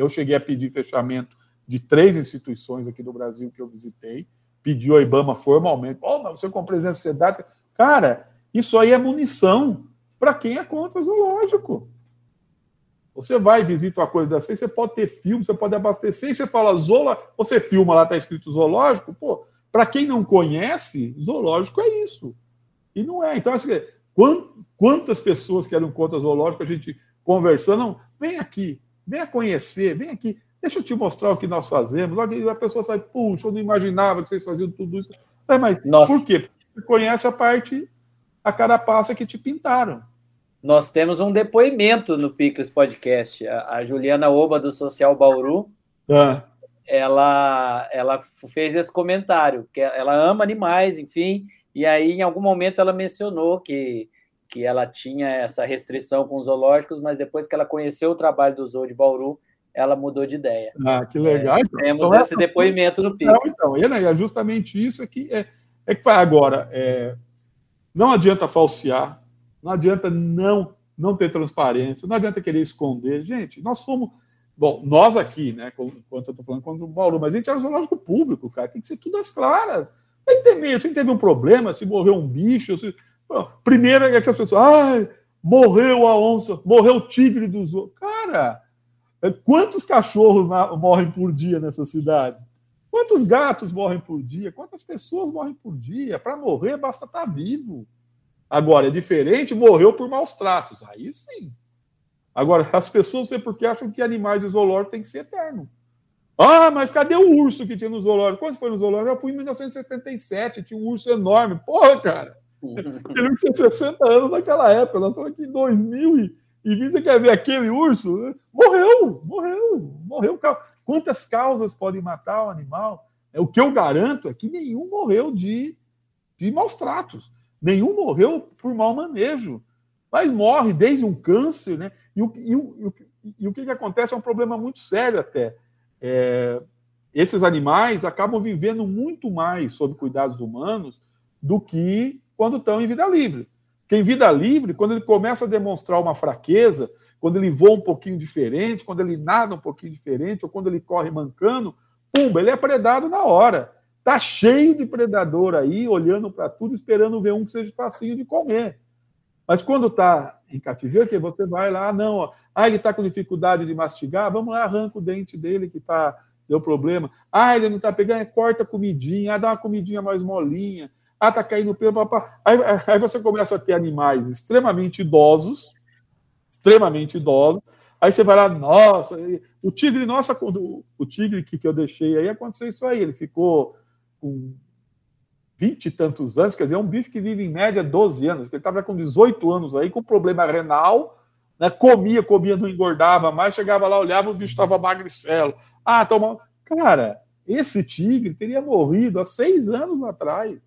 cheguei a pedir fechamento de três instituições aqui do Brasil que eu visitei, pedi ao IBAMA formalmente, oh, mas você como presidente da sociedade, cara, isso aí é munição para quem é contra o zoológico. Você vai visita uma coisa assim, você pode ter filme, você pode abastecer, e você fala zola, você filma lá, está escrito zoológico, pô, para quem não conhece, zoológico é isso. E não é. Então, assim, quantas pessoas que eram contra zoológico, a gente conversando, vem aqui, Venha conhecer, vem aqui, deixa eu te mostrar o que nós fazemos. Logo a pessoa sai, puxa, eu não imaginava que vocês faziam tudo isso. É, mas Nossa. por quê? Porque você conhece a parte, a carapaça que te pintaram. Nós temos um depoimento no Picles Podcast. A, a Juliana Oba, do Social Bauru, ah. ela, ela fez esse comentário, que ela ama animais, enfim, e aí em algum momento ela mencionou que que ela tinha essa restrição com os zoológicos, mas depois que ela conheceu o trabalho do Zoo de Bauru, ela mudou de ideia. Ah, que legal. É, então, temos esse depoimento no PIB. Então, é justamente isso que é, é que vai agora. É, não adianta falsear, não adianta não não ter transparência, não adianta querer esconder. Gente, nós somos. Bom, nós aqui, né? Enquanto eu estou falando contra o Bauru, mas a gente é um zoológico público, cara. Tem que ser tudo às claras. Tem que ter medo. Se teve um problema, se morreu um bicho, se Primeiro é que as pessoas, ah, morreu a onça, morreu o tigre do zoo. Cara, é, quantos cachorros morrem por dia nessa cidade? Quantos gatos morrem por dia? Quantas pessoas morrem por dia? Para morrer, basta estar tá vivo. Agora, é diferente, morreu por maus tratos. Aí sim. Agora, as pessoas não sei porque acham que animais de zoológico tem que ser eterno. Ah, mas cadê o urso que tinha no zoológico? Quando foi no zoológico? Eu fui em 1977, tinha um urso enorme. Porra, cara. Ele tinha 60 anos naquela época, nós estamos aqui em 2020. Você quer ver aquele urso? Morreu, morreu, morreu. Quantas causas podem matar o animal? É, o que eu garanto é que nenhum morreu de, de maus tratos, nenhum morreu por mau manejo, mas morre desde um câncer, né? E o, e o, e o que, que acontece é um problema muito sério até. É, esses animais acabam vivendo muito mais sob cuidados humanos do que quando estão em vida livre. Porque em vida livre, quando ele começa a demonstrar uma fraqueza, quando ele voa um pouquinho diferente, quando ele nada um pouquinho diferente, ou quando ele corre mancando, pumba, ele é predado na hora. Tá cheio de predador aí, olhando para tudo, esperando ver um que seja facinho de comer. Mas quando está em cativeiro, que você vai lá, não, ó, ah, ele está com dificuldade de mastigar, vamos lá, arranca o dente dele que tá, deu problema. Ah, ele não está pegando, é, corta a comidinha, ah, dá uma comidinha mais molinha. Ah, tá caindo pelo papá. Aí, aí você começa a ter animais extremamente idosos, extremamente idosos. Aí você vai lá, nossa, o tigre, nossa, quando o tigre que, que eu deixei aí aconteceu isso aí. Ele ficou com vinte e tantos anos, quer dizer, é um bicho que vive em média 12 anos. Ele estava com 18 anos aí, com problema renal, né? comia, comia, não engordava mais, chegava lá, olhava, o bicho estava magricelo. Ah, toma. Cara, esse tigre teria morrido há seis anos atrás.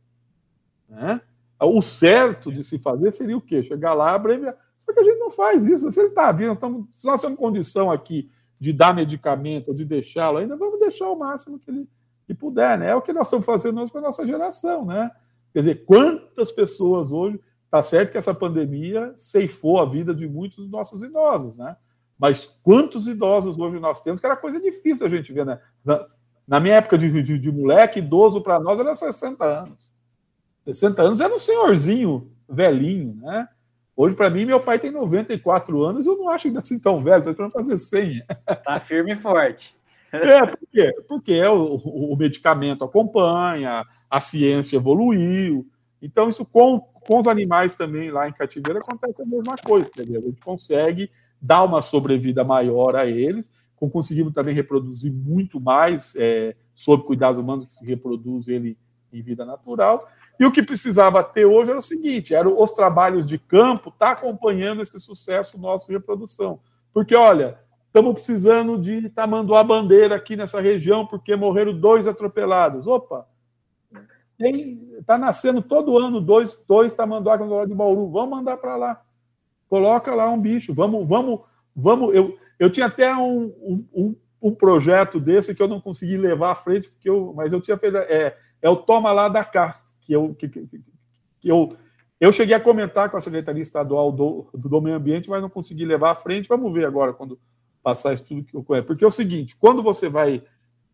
Né? O certo de se fazer seria o quê? Chegar lá, abreviar. Só que a gente não faz isso. Se ele está vindo, estamos, se nós temos condição aqui de dar medicamento de deixá-lo ainda, vamos deixar o máximo que ele que puder, né? É o que nós estamos fazendo hoje com a nossa geração, né? Quer dizer, quantas pessoas hoje. Tá certo que essa pandemia ceifou a vida de muitos dos nossos idosos, né? Mas quantos idosos hoje nós temos, que era coisa difícil a gente ver, né? Na, na minha época de, de, de moleque, idoso para nós era 60 anos. 60 anos era um senhorzinho velhinho, né? Hoje, para mim, meu pai tem 94 anos e eu não acho ainda assim tão velho, estou tentando fazer 100. Tá firme e forte. É, por quê? Porque é o, o, medicamento acompanha, a ciência evoluiu. Então, isso com, com os animais também lá em cativeiro acontece a mesma coisa. Entendeu? A gente consegue dar uma sobrevida maior a eles, conseguimos também reproduzir muito mais é, sob cuidados humanos que se reproduz ele em vida natural. E o que precisava ter hoje era o seguinte: eram os trabalhos de campo tá acompanhando esse sucesso nosso de reprodução. Porque, olha, estamos precisando de tamanduá bandeira aqui nessa região, porque morreram dois atropelados. Opa! Está nascendo todo ano dois, dois tamanduá de Bauru. Vamos mandar para lá. Coloca lá um bicho. Vamos, vamos, vamos. Eu, eu tinha até um, um, um projeto desse que eu não consegui levar à frente, porque eu, mas eu tinha feito. É, é o Toma Lá da Cá que eu, que, que, eu, eu cheguei a comentar com a Secretaria Estadual do, do Meio Ambiente, mas não consegui levar à frente. Vamos ver agora quando passar isso tudo que conheço. Porque é o seguinte: quando você vai.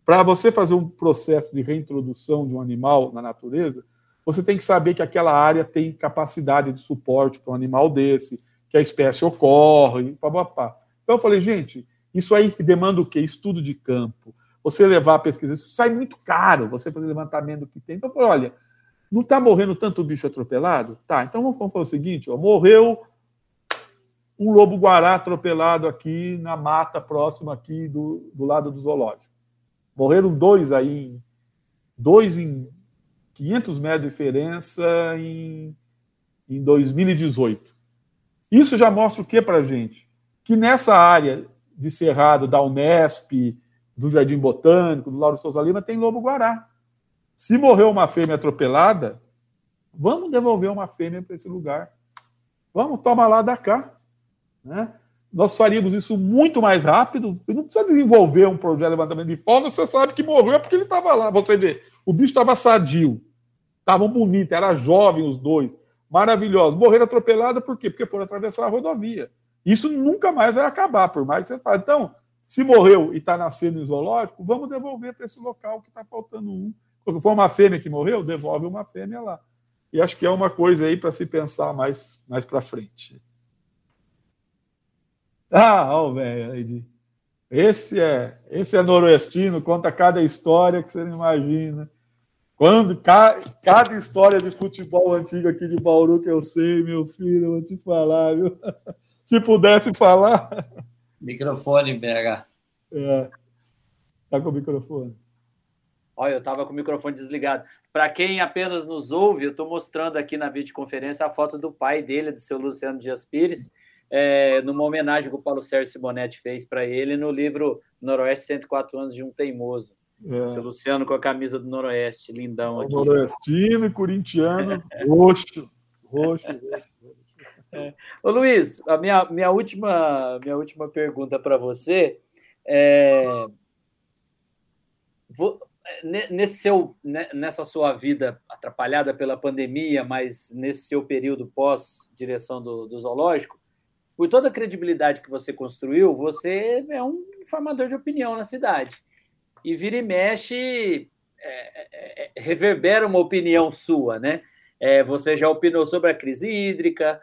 Para você fazer um processo de reintrodução de um animal na natureza, você tem que saber que aquela área tem capacidade de suporte para um animal desse, que a espécie ocorre, pá, pá, pá. Então eu falei, gente, isso aí demanda o quê? Estudo de campo. Você levar a pesquisa, isso sai muito caro, você fazer levantamento do que tem. Então eu falei, olha, não está morrendo tanto bicho atropelado? Tá, então vamos, fazer o seguinte: ó, morreu um lobo-guará atropelado aqui na mata próxima aqui do, do lado do zoológico. Morreram dois aí, dois em 500 metros de diferença em, em 2018. Isso já mostra o que para a gente? Que nessa área de Cerrado, da Unesp, do Jardim Botânico, do Lauro Souza Lima, tem lobo-guará. Se morreu uma fêmea atropelada, vamos devolver uma fêmea para esse lugar. Vamos, toma lá da cá. Né? Nós faríamos isso muito mais rápido. Não precisa desenvolver um projeto de levantamento de fome, você sabe que morreu é porque ele estava lá. Você vê, o bicho estava sadio, estavam bonitos, era jovem os dois, maravilhosos. Morreram atropelados por quê? Porque foram atravessar a rodovia. Isso nunca mais vai acabar, por mais que você fale. Então, se morreu e está nascendo em zoológico, vamos devolver para esse local que está faltando um se for uma fêmea que morreu, devolve uma fêmea lá. E acho que é uma coisa aí para se pensar mais, mais para frente. Ah, ó, velho, esse é, esse é noroestino, conta cada história que você não imagina. Quando ca, cada história de futebol antigo aqui de Bauru que eu sei, meu filho, eu vou te falar, viu? Se pudesse falar. Microfone, BH. É. Tá com o microfone. Olha, eu estava com o microfone desligado. Para quem apenas nos ouve, eu estou mostrando aqui na videoconferência a foto do pai dele, do seu Luciano Dias Pires, é, numa homenagem que o Paulo Sérgio Simonetti fez para ele no livro Noroeste 104 anos de um Teimoso. É. Seu Luciano com a camisa do Noroeste, lindão aqui. Noroestino e corintiano, roxo, roxo, roxo. É. Ô Luiz, a minha, minha, última, minha última pergunta para você é nesse seu, nessa sua vida atrapalhada pela pandemia, mas nesse seu período pós direção do, do zoológico, por toda a credibilidade que você construiu, você é um formador de opinião na cidade. E vira e mexe, é, é, é reverbera uma opinião sua, né? É, você já opinou sobre a crise hídrica,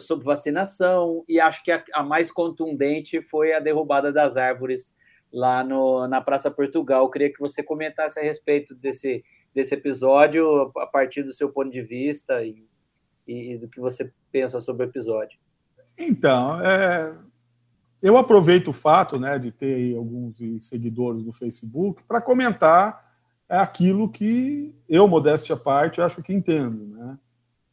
sobre vacinação, e acho que a, a mais contundente foi a derrubada das árvores lá no, na Praça Portugal. Eu queria que você comentasse a respeito desse, desse episódio, a partir do seu ponto de vista e, e, do que você pensa sobre o episódio. Então, é, eu aproveito o fato né, de ter alguns seguidores no Facebook para comentar aquilo que eu, modéstia à parte, acho que entendo. Né?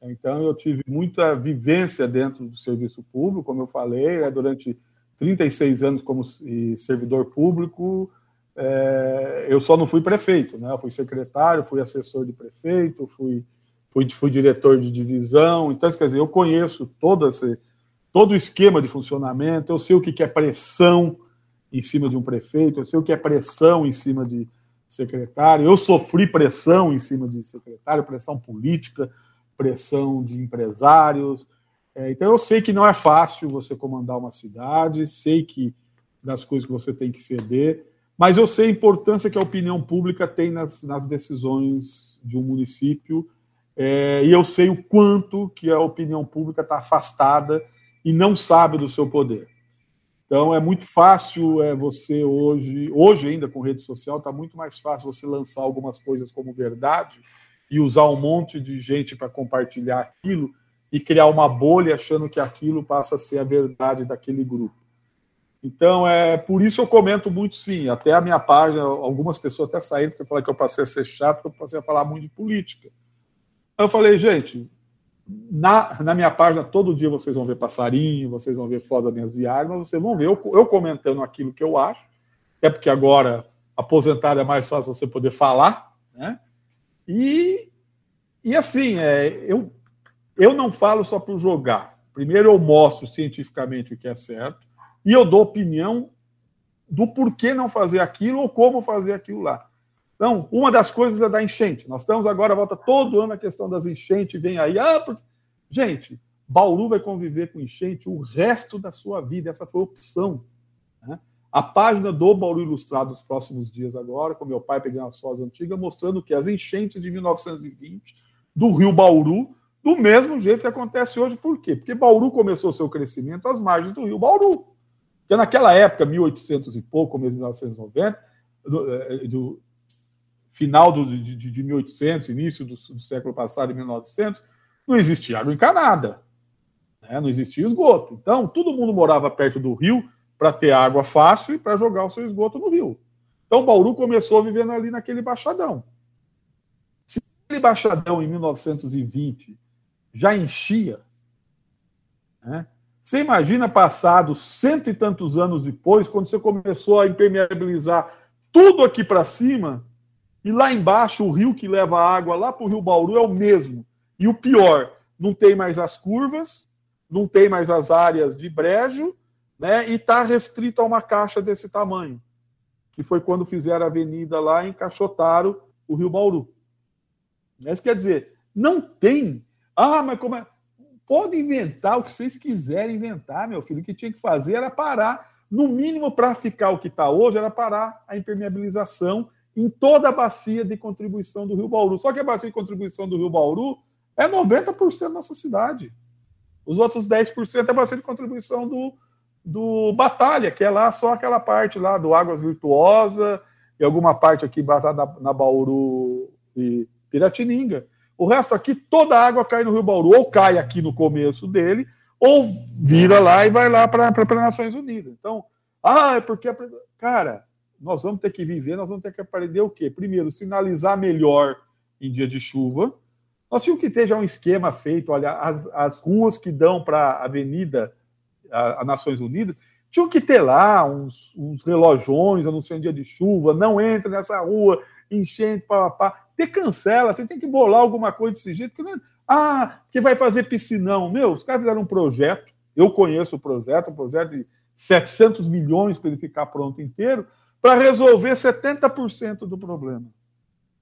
Então, eu tive muita vivência dentro do serviço público, como eu falei, né, durante 36 anos como servidor público, é, eu só não fui prefeito, né? Eu fui secretário, fui assessor de prefeito, fui, fui, fui diretor de divisão. Então, quer dizer, eu conheço todo, esse, todo o esquema de funcionamento, eu sei o que é pressão em cima de um prefeito, eu sei o que é pressão em cima de secretário, eu sofri pressão em cima de secretário, pressão política, pressão de empresários. É, então, eu sei que não é fácil você comandar uma cidade, sei que das coisas que você tem que ceder, mas eu sei a importância que a opinião pública tem nas, nas decisões de um município, é, e eu sei o quanto que a opinião pública está afastada e não sabe do seu poder. Então é muito fácil é, você hoje, hoje ainda com rede social, está muito mais fácil você lançar algumas coisas como verdade e usar um monte de gente para compartilhar aquilo e criar uma bolha achando que aquilo passa a ser a verdade daquele grupo. Então, é por isso eu comento muito sim. Até a minha página, algumas pessoas até saíram porque falaram que eu passei a ser chato, porque eu passei a falar muito de política. Eu falei, gente, na, na minha página, todo dia vocês vão ver passarinho, vocês vão ver fotos das minhas viagens, mas vocês vão ver eu, eu comentando aquilo que eu acho, é porque agora aposentado é mais fácil você poder falar, né? E, e assim, é, eu, eu não falo só para jogar. Primeiro eu mostro cientificamente o que é certo, e eu dou opinião do porquê não fazer aquilo ou como fazer aquilo lá. Então, uma das coisas é da enchente. Nós estamos agora, volta todo ano a questão das enchentes, vem aí. Ah, porque... Gente, Bauru vai conviver com enchente o resto da sua vida. Essa foi a opção. A página do Bauru Ilustrado nos próximos dias agora, com meu pai pegando as fotos antigas, mostrando que as enchentes de 1920 do rio Bauru, do mesmo jeito que acontece hoje. Por quê? Porque Bauru começou seu crescimento às margens do rio Bauru. Porque naquela época, 1800 e pouco, mesmo 1990, do, é, do final do, de, de, 1800, início do, do, século passado, 1900, não existia água encanada, né? não existia esgoto. Então, todo mundo morava perto do rio para ter água fácil e para jogar o seu esgoto no rio. Então, Bauru começou vivendo ali naquele baixadão. Se aquele baixadão em 1920 já enchia, né? Você imagina passados cento e tantos anos depois, quando você começou a impermeabilizar tudo aqui para cima, e lá embaixo o rio que leva a água lá para o Rio Bauru é o mesmo. E o pior, não tem mais as curvas, não tem mais as áreas de brejo, né? E está restrito a uma caixa desse tamanho. Que foi quando fizeram a avenida lá e encaixotaram o Rio Bauru. Isso quer dizer, não tem. Ah, mas como é? Pode inventar o que vocês quiserem inventar, meu filho. O que tinha que fazer era parar, no mínimo para ficar o que está hoje, era parar a impermeabilização em toda a bacia de contribuição do Rio Bauru. Só que a bacia de contribuição do Rio Bauru é 90% da nossa cidade. Os outros 10% é a bacia de contribuição do, do Batalha, que é lá só aquela parte lá do Águas Virtuosa e alguma parte aqui na, na Bauru e Piratininga. O resto aqui, toda a água cai no Rio Bauru, ou cai aqui no começo dele, ou vira lá e vai lá para as Nações Unidas. Então, ah, é porque. Cara, nós vamos ter que viver, nós vamos ter que aprender o quê? Primeiro, sinalizar melhor em dia de chuva. Nós tínhamos que ter já um esquema feito, olha, as, as ruas que dão para a Avenida a, Nações Unidas, tinham que ter lá uns, uns relojões anunciando dia de chuva, não entra nessa rua, enchente, papapá ter cancela, você tem que bolar alguma coisa desse jeito. Que é, ah, que vai fazer piscinão. Meu, os caras fizeram um projeto, eu conheço o projeto, um projeto de 700 milhões para ele ficar pronto inteiro, para resolver 70% do problema.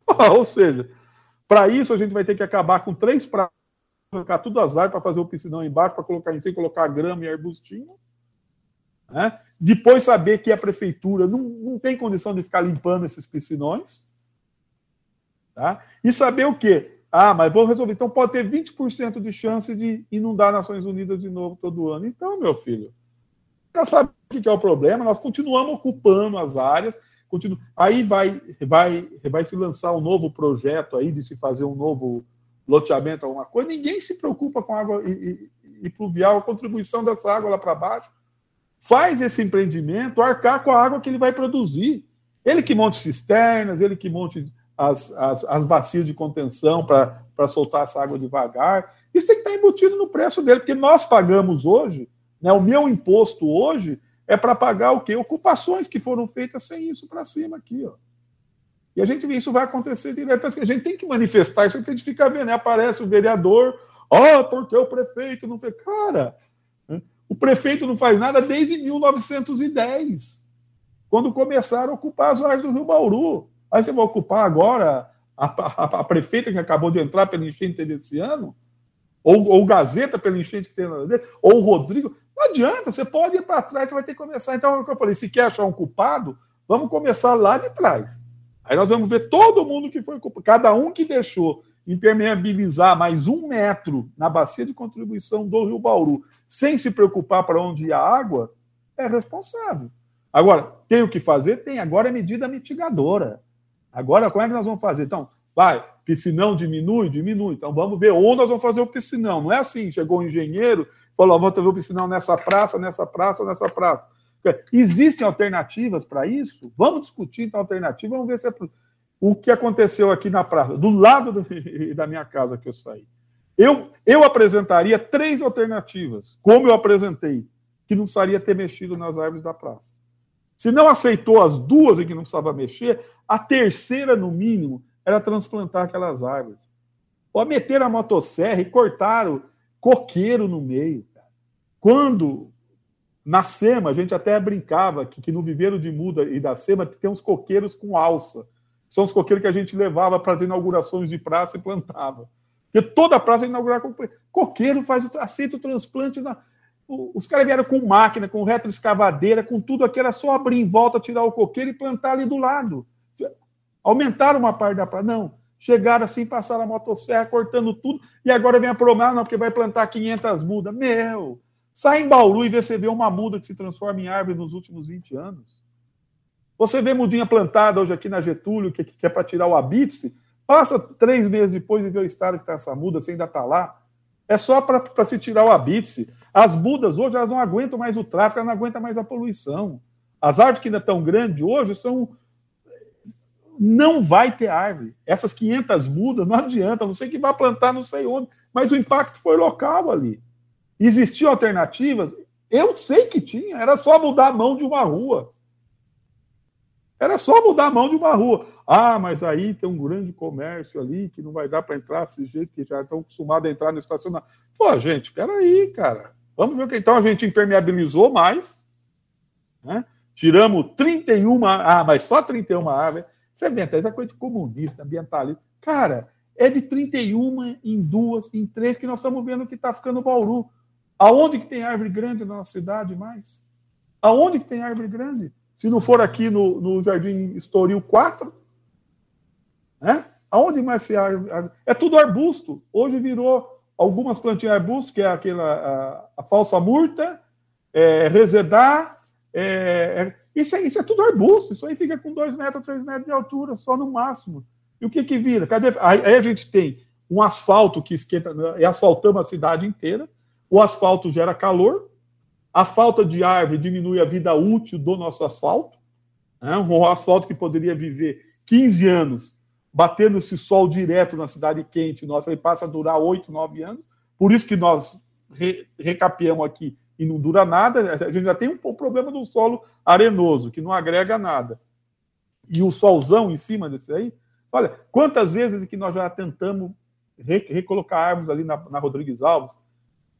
Ou seja, para isso a gente vai ter que acabar com três praças colocar tudo árvores para fazer o piscinão embaixo, para colocar em cima, colocar grama e arbustinho. Né? Depois saber que a prefeitura não, não tem condição de ficar limpando esses piscinões. Tá? E saber o quê? Ah, mas vamos resolver. Então pode ter 20% de chance de inundar Nações Unidas de novo todo ano. Então, meu filho, já sabe o que é o problema, nós continuamos ocupando as áreas, continu... aí vai, vai, vai se lançar um novo projeto aí de se fazer um novo loteamento, alguma coisa, ninguém se preocupa com água e, e, e pluvial, a contribuição dessa água lá para baixo. Faz esse empreendimento arcar com a água que ele vai produzir. Ele que monte cisternas, ele que monte as, as, as bacias de contenção para soltar essa água devagar. Isso tem que estar embutido no preço dele, porque nós pagamos hoje, né, o meu imposto hoje é para pagar o quê? Ocupações que foram feitas sem isso para cima aqui. Ó. E a gente vê isso vai acontecer direto. A gente tem que manifestar isso, porque a gente fica vendo, né? aparece o vereador, ó, oh, porque o prefeito não fez. Cara, né, o prefeito não faz nada desde 1910, quando começaram a ocupar as áreas do Rio Bauru. Aí você vai ocupar agora a, a, a prefeita que acabou de entrar pela enchente desse ano? Ou, ou Gazeta pela enchente que dentro? Ou o Rodrigo? Não adianta, você pode ir para trás, você vai ter que começar. Então, é o que eu falei: se quer achar um culpado, vamos começar lá de trás. Aí nós vamos ver todo mundo que foi cada um que deixou impermeabilizar mais um metro na bacia de contribuição do Rio Bauru, sem se preocupar para onde ia a água, é responsável. Agora, tem o que fazer? Tem. Agora é medida mitigadora. Agora, como é que nós vamos fazer? Então, vai, piscinão diminui? Diminui. Então, vamos ver onde nós vamos fazer o piscinão. Não é assim, chegou o um engenheiro, falou, vamos fazer o piscinão nessa praça, nessa praça nessa praça. Existem alternativas para isso? Vamos discutir então alternativa, vamos ver se é o que aconteceu aqui na praça, do lado do, da minha casa que eu saí. Eu, eu apresentaria três alternativas, como eu apresentei, que não precisaria ter mexido nas árvores da praça. Se não aceitou as duas em que não precisava mexer, a terceira, no mínimo, era transplantar aquelas árvores. Ou meter a motosserra e cortar o coqueiro no meio. Quando na SEMA, a gente até brincava que, que no viveiro de muda e da SEMA tem uns coqueiros com alça. São os coqueiros que a gente levava para as inaugurações de praça e plantava. Porque toda praça é inaugurada com coqueiro, faz, aceita o transplante na, os caras vieram com máquina, com retroescavadeira, com tudo aqui, era só abrir em volta, tirar o coqueiro e plantar ali do lado. Aumentaram uma parte da praia. Não. Chegaram assim, passaram a motosserra, cortando tudo, e agora vem a promessa, não, porque vai plantar 500 mudas. Meu! Sai em Bauru e vê, você vê uma muda que se transforma em árvore nos últimos 20 anos. Você vê mudinha plantada hoje aqui na Getúlio, que, que é para tirar o abitse, passa três meses depois e vê o estado que está essa muda, você ainda está lá. É só para se tirar o abitse. As mudas hoje elas não aguentam mais o tráfego, elas não aguentam mais a poluição. As árvores que ainda estão grandes hoje são. Não vai ter árvore. Essas 500 mudas não adianta, não sei que vai plantar não sei onde, mas o impacto foi local ali. Existiam alternativas? Eu sei que tinha, era só mudar a mão de uma rua. Era só mudar a mão de uma rua. Ah, mas aí tem um grande comércio ali que não vai dar para entrar desse jeito, que já estão acostumados a entrar no estacionamento. Pô, gente, peraí, cara. Vamos ver o que então a gente impermeabilizou mais, né? tiramos 31, ah, mas só 31 árvores. Você vê, essa coisa de comunista, ambientalista. Cara, é de 31 em duas, em três, que nós estamos vendo que está ficando Bauru. Aonde que tem árvore grande na nossa cidade mais? Aonde que tem árvore grande? Se não for aqui no, no Jardim Estoril 4, né? Aonde mais se árvore? É tudo arbusto. Hoje virou algumas plantinhas arbustos, que é aquela a, a falsa murta, é, resedar, é, é, isso, é, isso é tudo arbusto, isso aí fica com 2 metros, 3 metros de altura, só no máximo. E o que que vira? Cadê? Aí, aí a gente tem um asfalto que esquenta, e asfaltamos a cidade inteira, o asfalto gera calor, a falta de árvore diminui a vida útil do nosso asfalto, né? um asfalto que poderia viver 15 anos batendo esse sol direto na cidade quente nossa, ele passa a durar oito, nove anos. Por isso que nós re, recapeamos aqui e não dura nada. A gente já tem um, um problema do solo arenoso, que não agrega nada. E o solzão em cima desse aí. Olha, quantas vezes que nós já tentamos re, recolocar árvores ali na, na, Rodrigues Alves?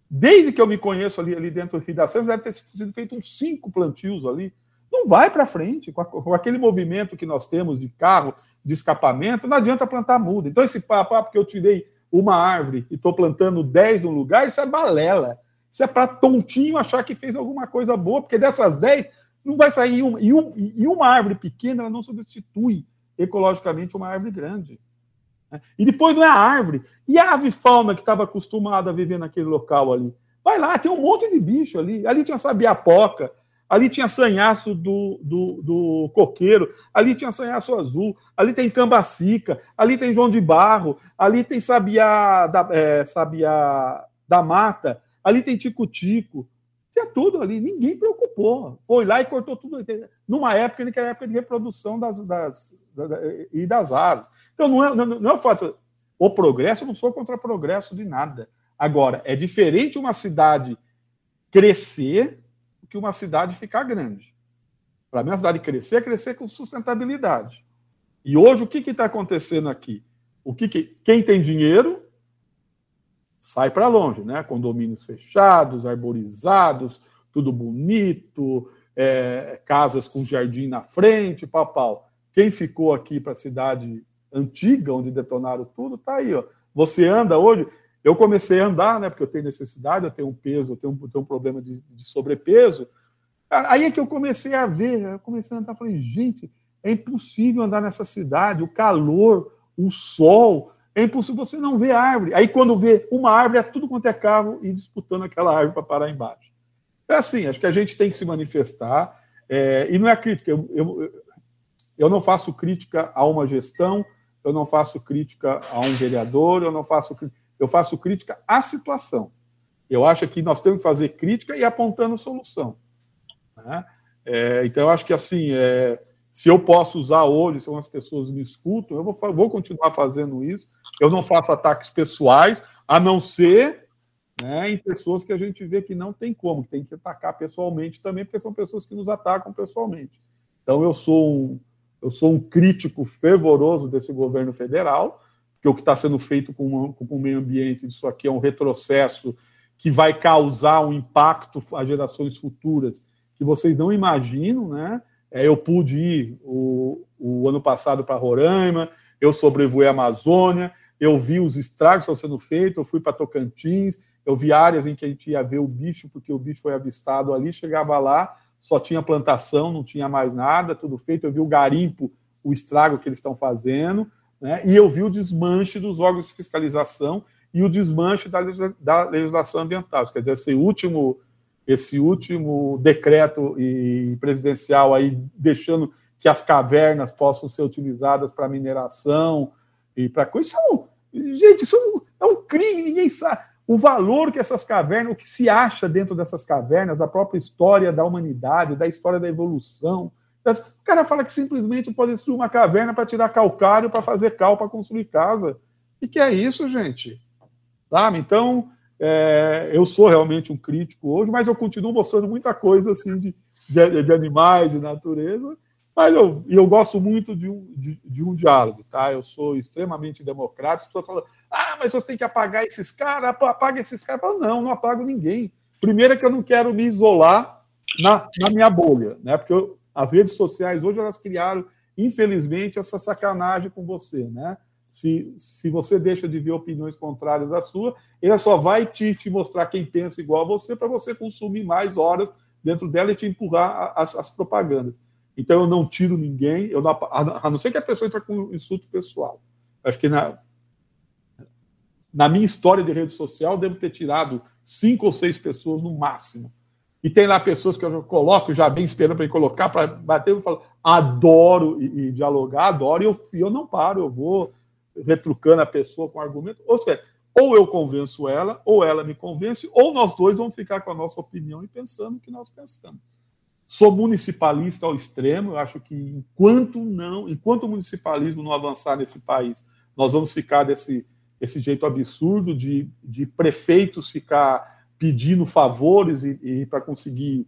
Desde que eu me conheço ali, ali dentro da cidade, deve ter sido feito uns cinco plantios ali não vai para frente. Com, a, com, aquele movimento que nós temos de carro, de escapamento, não adianta plantar muda. Então, esse papo, ah, porque eu tirei uma árvore e estou plantando 10 no lugar, isso é balela. Isso é para tontinho achar que fez alguma coisa boa, porque dessas 10 não vai sair uma. E, um, e uma árvore pequena ela não substitui ecologicamente uma árvore grande. E depois não é a árvore. E a ave fauna que estava acostumada a viver naquele local ali? Vai lá, tem um monte de bicho ali. Ali tinha sabiapoca, ali tinha sanhaço do, do, do, coqueiro, ali tinha sanhaço azul, ali tem cambacica, ali tem João de Barro, ali tem sabiá da, é, sabiá da mata, ali tem tico-tico, tinha tudo ali, ninguém preocupou. Foi lá e cortou tudo. Numa época que era a época de reprodução das, das, das, e das aves. Então, não é, não, é o fato. O progresso, eu não sou contra o progresso de nada. Agora, é diferente uma cidade crescer do que uma cidade ficar grande. Para mim, a cidade crescer é crescer com sustentabilidade. E hoje, o que está acontecendo aqui? O que, que quem tem dinheiro sai para longe, né? Condomínios fechados, arborizados, tudo bonito, é, casas com jardim na frente, pau, Quem ficou aqui para a cidade antiga, onde detonaram tudo, está aí. Ó. Você anda hoje. Eu comecei a andar, né? Porque eu tenho necessidade, eu tenho um peso, eu tenho um, tenho um problema de, de sobrepeso. Aí é que eu comecei a ver, eu comecei a andar, falei, gente, é impossível andar nessa cidade, o calor, o sol, é impossível você não ver árvore. Aí quando vê uma árvore, é tudo quanto é carro e disputando aquela árvore para parar embaixo. É assim, acho que a gente tem que se manifestar, é, e não é crítica, eu, eu, eu não faço crítica a uma gestão, eu não faço crítica a um vereador, eu não faço eu faço crítica à situação. Eu acho que nós temos que fazer crítica e apontando solução. Né? É, então, eu acho que assim, é, se eu posso usar hoje, se algumas pessoas me escutam, eu vou, vou continuar fazendo isso. Eu não faço ataques pessoais, a não ser né, em pessoas que a gente vê que não tem como, tem que atacar pessoalmente também, porque são pessoas que nos atacam pessoalmente. Então, eu sou um, eu sou um crítico fervoroso desse governo federal, que o que está sendo feito com, com o meio ambiente, isso aqui é um retrocesso que vai causar um impacto a gerações futuras que vocês não imaginam, né? É, eu pude ir o, o ano passado para Roraima, eu sobrevoei a Amazônia, eu vi os estragos que estão sendo feitos, eu fui para Tocantins, eu vi áreas em que a gente ia ver o bicho, porque o bicho foi avistado ali, chegava lá, só tinha plantação, não tinha mais nada, tudo feito. Eu vi o garimpo, o estrago que eles estão fazendo, né? e eu vi o desmanche dos órgãos de fiscalização e o desmanche da, da legislação ambiental. Quer dizer, esse último, esse último decreto presidencial aí deixando que as cavernas possam ser utilizadas para mineração e para coisa. Isso é um, gente, isso é um crime, ninguém sabe o valor que essas cavernas, o que se acha dentro dessas cavernas, da própria história da humanidade, da história da evolução. O cara fala que simplesmente pode destruir uma caverna para tirar calcário, para fazer cal, para construir casa. E que é isso, gente? Sabe? Então, é, eu sou realmente um crítico hoje, mas eu continuo mostrando muita coisa assim de, de, de animais, de natureza. Mas eu, eu gosto muito de um, de, de um diálogo, tá? Eu sou extremamente democrático. As pessoas falam, ah, mas você tem que apagar esses caras, apaga esses caras. Falo, não, não apago ninguém. Primeiro é que eu não quero me isolar na, na minha bolha, né? Porque eu, as redes sociais hoje elas criaram, infelizmente, essa sacanagem com você, né? Se, se você deixa de ver opiniões contrárias à sua, ele só vai te, te mostrar quem pensa igual a você para você consumir mais horas dentro dela e te empurrar as, as propagandas. Então eu não tiro ninguém, eu não, a não ser que a pessoa entre com insulto pessoal. Acho que na, na minha história de rede social, devo ter tirado cinco ou seis pessoas no máximo. E tem lá pessoas que eu coloco, já vem esperando para colocar, para bater, eu falo, adoro e, e dialogar, adoro, e eu, eu não paro, eu vou retrucando a pessoa com argumento. Ou seja, ou eu convenço ela, ou ela me convence, ou nós dois vamos ficar com a nossa opinião e pensando o que nós pensamos. Sou municipalista ao extremo, eu acho que enquanto não, enquanto o municipalismo não avançar nesse país, nós vamos ficar desse esse jeito absurdo de, de prefeitos ficar pedindo favores e, e para conseguir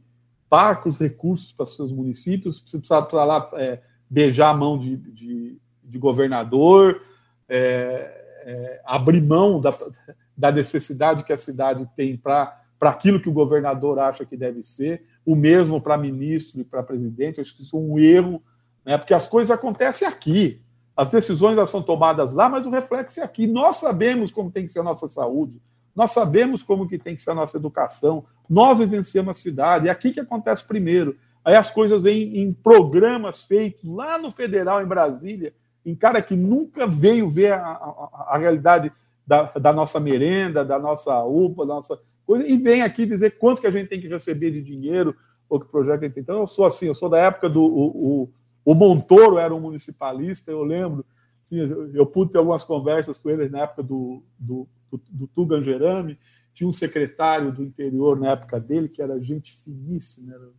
parcos recursos para seus municípios, você precisa para lá é, beijar a mão de, de, de governador, é, é, abrir mão da, da necessidade que a cidade tem para aquilo que o governador acha que deve ser, o mesmo para ministro e para presidente, acho que isso é um erro, né, porque as coisas acontecem aqui. As decisões elas são tomadas lá, mas o reflexo é aqui. Nós sabemos como tem que ser a nossa saúde, nós sabemos como que tem que ser a nossa educação, nós vivenciamos a cidade, é aqui que acontece primeiro. Aí as coisas vêm em programas feitos lá no Federal, em Brasília, em cara que nunca veio ver a, a, a realidade da, da, nossa merenda, da nossa UPA, da nossa coisa, e vem aqui dizer quanto que a gente tem que receber de dinheiro, ou que projeto a gente tem. Então, eu sou assim, eu sou da época do. O, o, o Montoro era um municipalista, eu lembro, eu, pude ter algumas conversas com ele na época do, do, do, do Tugan Gerami, tinha um secretário do interior na época dele, que era gente finíssima, era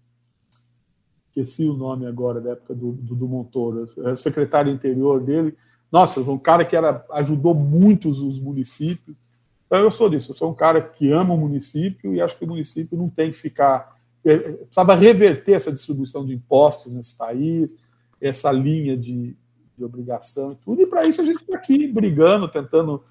esqueci o nome agora da época do, do, do Montoro, era o secretário interior dele. Nossa, um cara que era, ajudou muitos os municípios. Então, eu sou disso, eu sou um cara que ama o município e acho que o município não tem que ficar. É, precisava reverter essa distribuição de impostos nesse país, essa linha de, de obrigação e tudo, e para isso a gente está aqui brigando, tentando,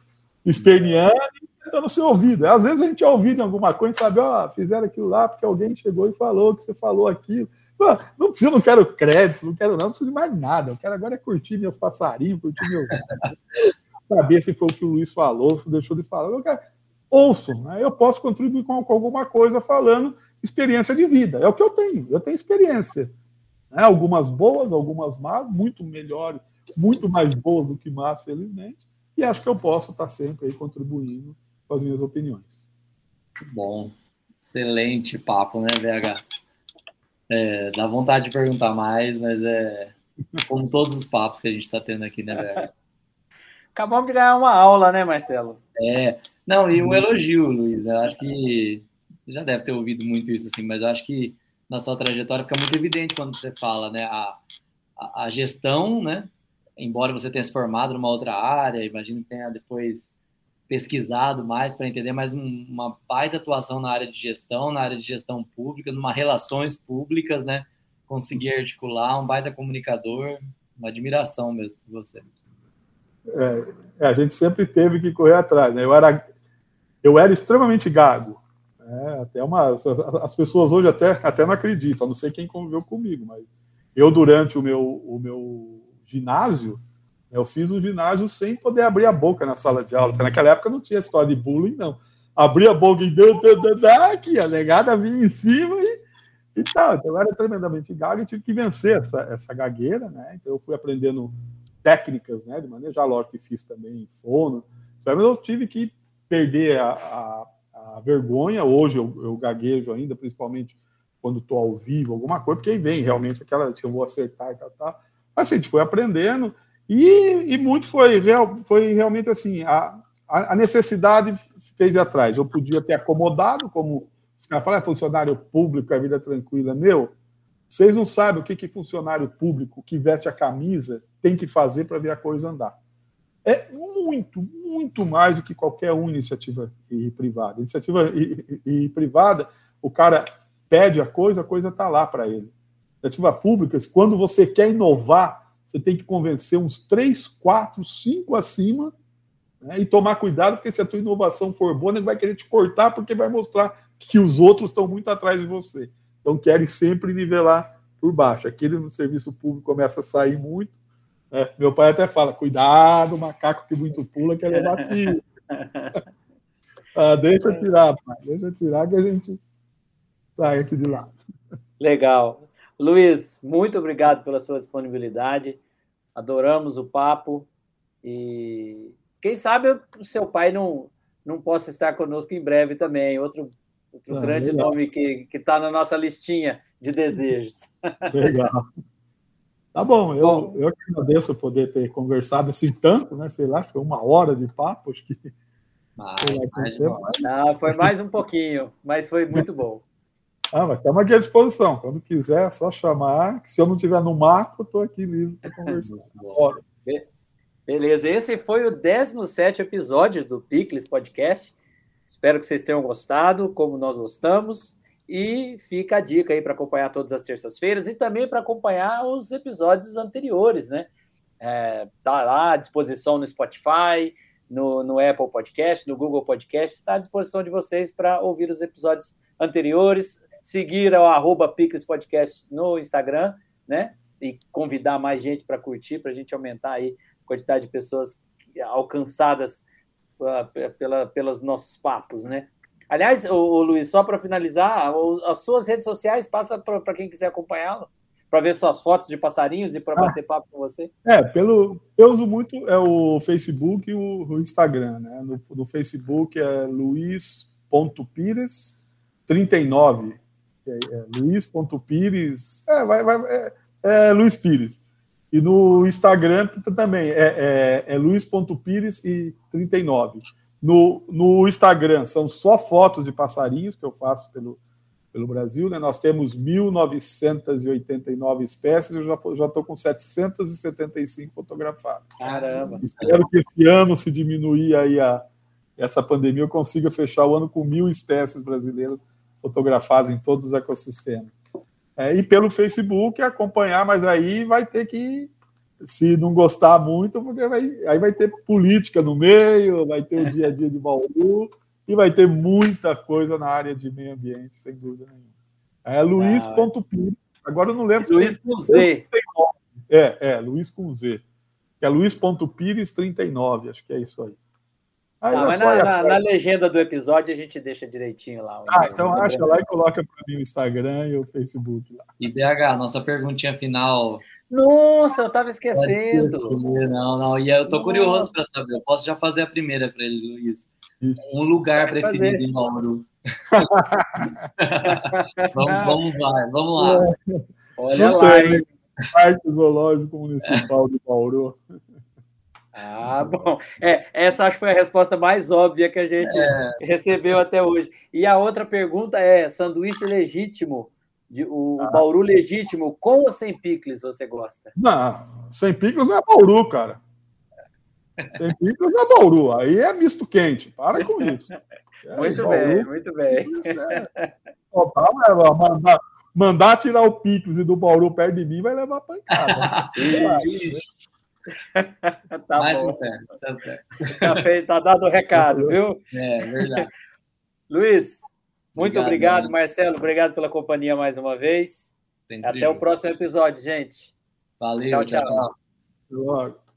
esperneando e tentando ser ouvido. Às vezes a gente é ouvido em alguma coisa sabe, ó, oh, fizeram aquilo lá porque alguém chegou e falou que você falou aquilo. Não preciso, não quero crédito, não quero não, não preciso de mais nada. Eu quero agora é curtir meus passarinhos, curtir meus. Saber se foi o que o Luiz falou, se deixou de falar. Eu quero... Ouço, né? eu posso contribuir com, alguma coisa falando experiência de vida. É o que eu tenho, eu tenho experiência. Né? Algumas boas, algumas más, muito melhores, muito mais boas do que más, felizmente. E acho que eu posso estar sempre aí contribuindo com as minhas opiniões. Bom, excelente papo, né, VH? É, dá vontade de perguntar mais, mas é como todos os papos que a gente está tendo aqui, né, velho? Acabamos de ganhar uma aula, né, Marcelo? É, não, e um elogio, Luiz. Eu acho que já deve ter ouvido muito isso, assim, mas eu acho que na sua trajetória fica muito evidente quando você fala, né, a, a, gestão, né, embora você tenha se formado numa outra área, imagino que tenha depois pesquisado mais para entender mais um, uma baita atuação na área de gestão, na área de gestão pública, numa relações públicas, né? Conseguir articular, um baita comunicador, uma admiração mesmo por você. É, é, a gente sempre teve que correr atrás, né? Eu era, eu era extremamente gago. Né? Até uma, as pessoas hoje até, até não acreditam, não sei quem conviveu comigo, mas eu, durante o meu, o meu ginásio, eu fiz o ginásio sem poder abrir a boca na sala de aula, porque naquela época não tinha história de bullying, não. Abria a boca e aqui, a negada vinha em cima e, e tal. Então eu era tremendamente gago e tive que vencer essa, essa gagueira, né? Então eu fui aprendendo técnicas, né? De manejar, lógico que fiz também fono, mas eu tive que perder a, a, a vergonha. Hoje eu, eu, gaguejo ainda, principalmente quando estou ao vivo, alguma coisa, porque aí vem realmente aquela, se eu vou acertar e tal, tal. Assim, a gente foi aprendendo e, e muito foi, real, foi realmente assim, a, a necessidade fez atrás. Eu podia ter acomodado, como os caras falam, é funcionário público, a vida tranquila. Meu, vocês não sabem o que, que funcionário público que veste a camisa tem que fazer para ver a coisa andar. É muito, muito mais do que qualquer uma iniciativa privada. Iniciativa e, e, e privada, o cara pede a coisa, a coisa está lá para ele. Iniciativa pública, quando você quer inovar, você tem que convencer uns três, quatro, cinco acima né, e tomar cuidado, porque se a tua inovação for boa, ele vai querer te cortar porque vai mostrar que os outros estão muito atrás de você. Então querem sempre nivelar por baixo. Aquele no serviço público começa a sair muito. Né? Meu pai até fala: cuidado, macaco que muito pula quer levar filho. ah, deixa eu tirar, pai, deixa eu tirar que a gente sai aqui de lado. Legal. Luiz, muito obrigado pela sua disponibilidade. Adoramos o papo e quem sabe o seu pai não, não possa estar conosco em breve também. Outro, outro ah, grande legal. nome que está na nossa listinha de desejos. Legal. Tá bom, eu, bom, eu agradeço poder ter conversado assim tanto, né? Sei lá, foi uma hora de papo, acho que. Mais, mais Não, foi mais um pouquinho, mas foi muito bom. Ah, mas estamos aqui à disposição. Quando quiser, é só chamar. se eu não estiver no mato, estou aqui livre para conversar. Bora. Beleza, esse foi o 17 episódio do Picles Podcast. Espero que vocês tenham gostado, como nós gostamos. E fica a dica aí para acompanhar todas as terças-feiras e também para acompanhar os episódios anteriores, né? É, tá lá à disposição no Spotify, no, no Apple Podcast, no Google Podcast, está à disposição de vocês para ouvir os episódios anteriores seguir o arroba Picles Podcast no Instagram, né? E convidar mais gente para curtir, para a gente aumentar aí quantidade de pessoas alcançadas uh, pela, pelos nossos papos, né? Aliás, o, Luiz, só para finalizar, o, as suas redes sociais, passa para quem quiser acompanhá-lo, para ver suas fotos de passarinhos e para ah, bater papo com você. É, pelo, eu uso muito é o Facebook e o, o Instagram, né? No, no Facebook é luiz.pires39, é, é luiz.pires, é, vai, vai, é, é Luiz Pires. E no Instagram também é, é, é luiz.pires e 39. No, no Instagram são só fotos de passarinhos que eu faço pelo, pelo Brasil. Né? Nós temos 1.989 espécies, eu já estou com 775 fotografadas. Caramba! Espero que esse ano, se diminuir aí a, essa pandemia, eu consiga fechar o ano com mil espécies brasileiras fotografadas em todos os ecossistemas. É, e pelo Facebook acompanhar, mas aí vai ter que, se não gostar muito, porque vai, aí vai ter política no meio, vai ter o dia a dia de Bauru e vai ter muita coisa na área de meio ambiente, sem dúvida nenhuma. É Luiz.pires. Agora eu não lembro. Luiz com Z. É, é, Luiz com Z. Que é Luiz.pires 39, acho que é isso aí. Aí ah, mas na, na, na, legenda do episódio a gente deixa direitinho lá. Ah, então acha lá e coloca para mim o Instagram e o Facebook lá. E BH, nossa perguntinha final. Nossa, eu estava esquecendo. Não, não, e eu tô curioso para saber. Eu posso já fazer a primeira para ele, Luiz. Um lugar Pode preferido fazer. em Bauru. vamos, vamos lá, vamos lá. Olha não lá, tem, hein? Parque Zoológico Municipal de Bauru. Ah, bom. É, essa acho que foi a resposta mais óbvia que a gente é. recebeu até hoje. E a outra pergunta é: sanduíche legítimo, de, o, ah. Bauru legítimo, com ou sem picles você gosta? Não, sem picles não é Bauru, cara. Sem picles não é Bauru. Aí é misto quente. Para com isso. É, muito Bauru, bem, muito bem. É. mandar, mandar tirar o picles e do Bauru perto de mim vai levar pancada. tá Mas bom. tá certo, tá certo. Tá, feito, tá dado o recado, viu? É, verdade. Luiz, muito obrigado, obrigado Marcelo, obrigado pela companhia mais uma vez. Até o próximo episódio, gente. Valeu, tchau, tchau. tchau. tchau.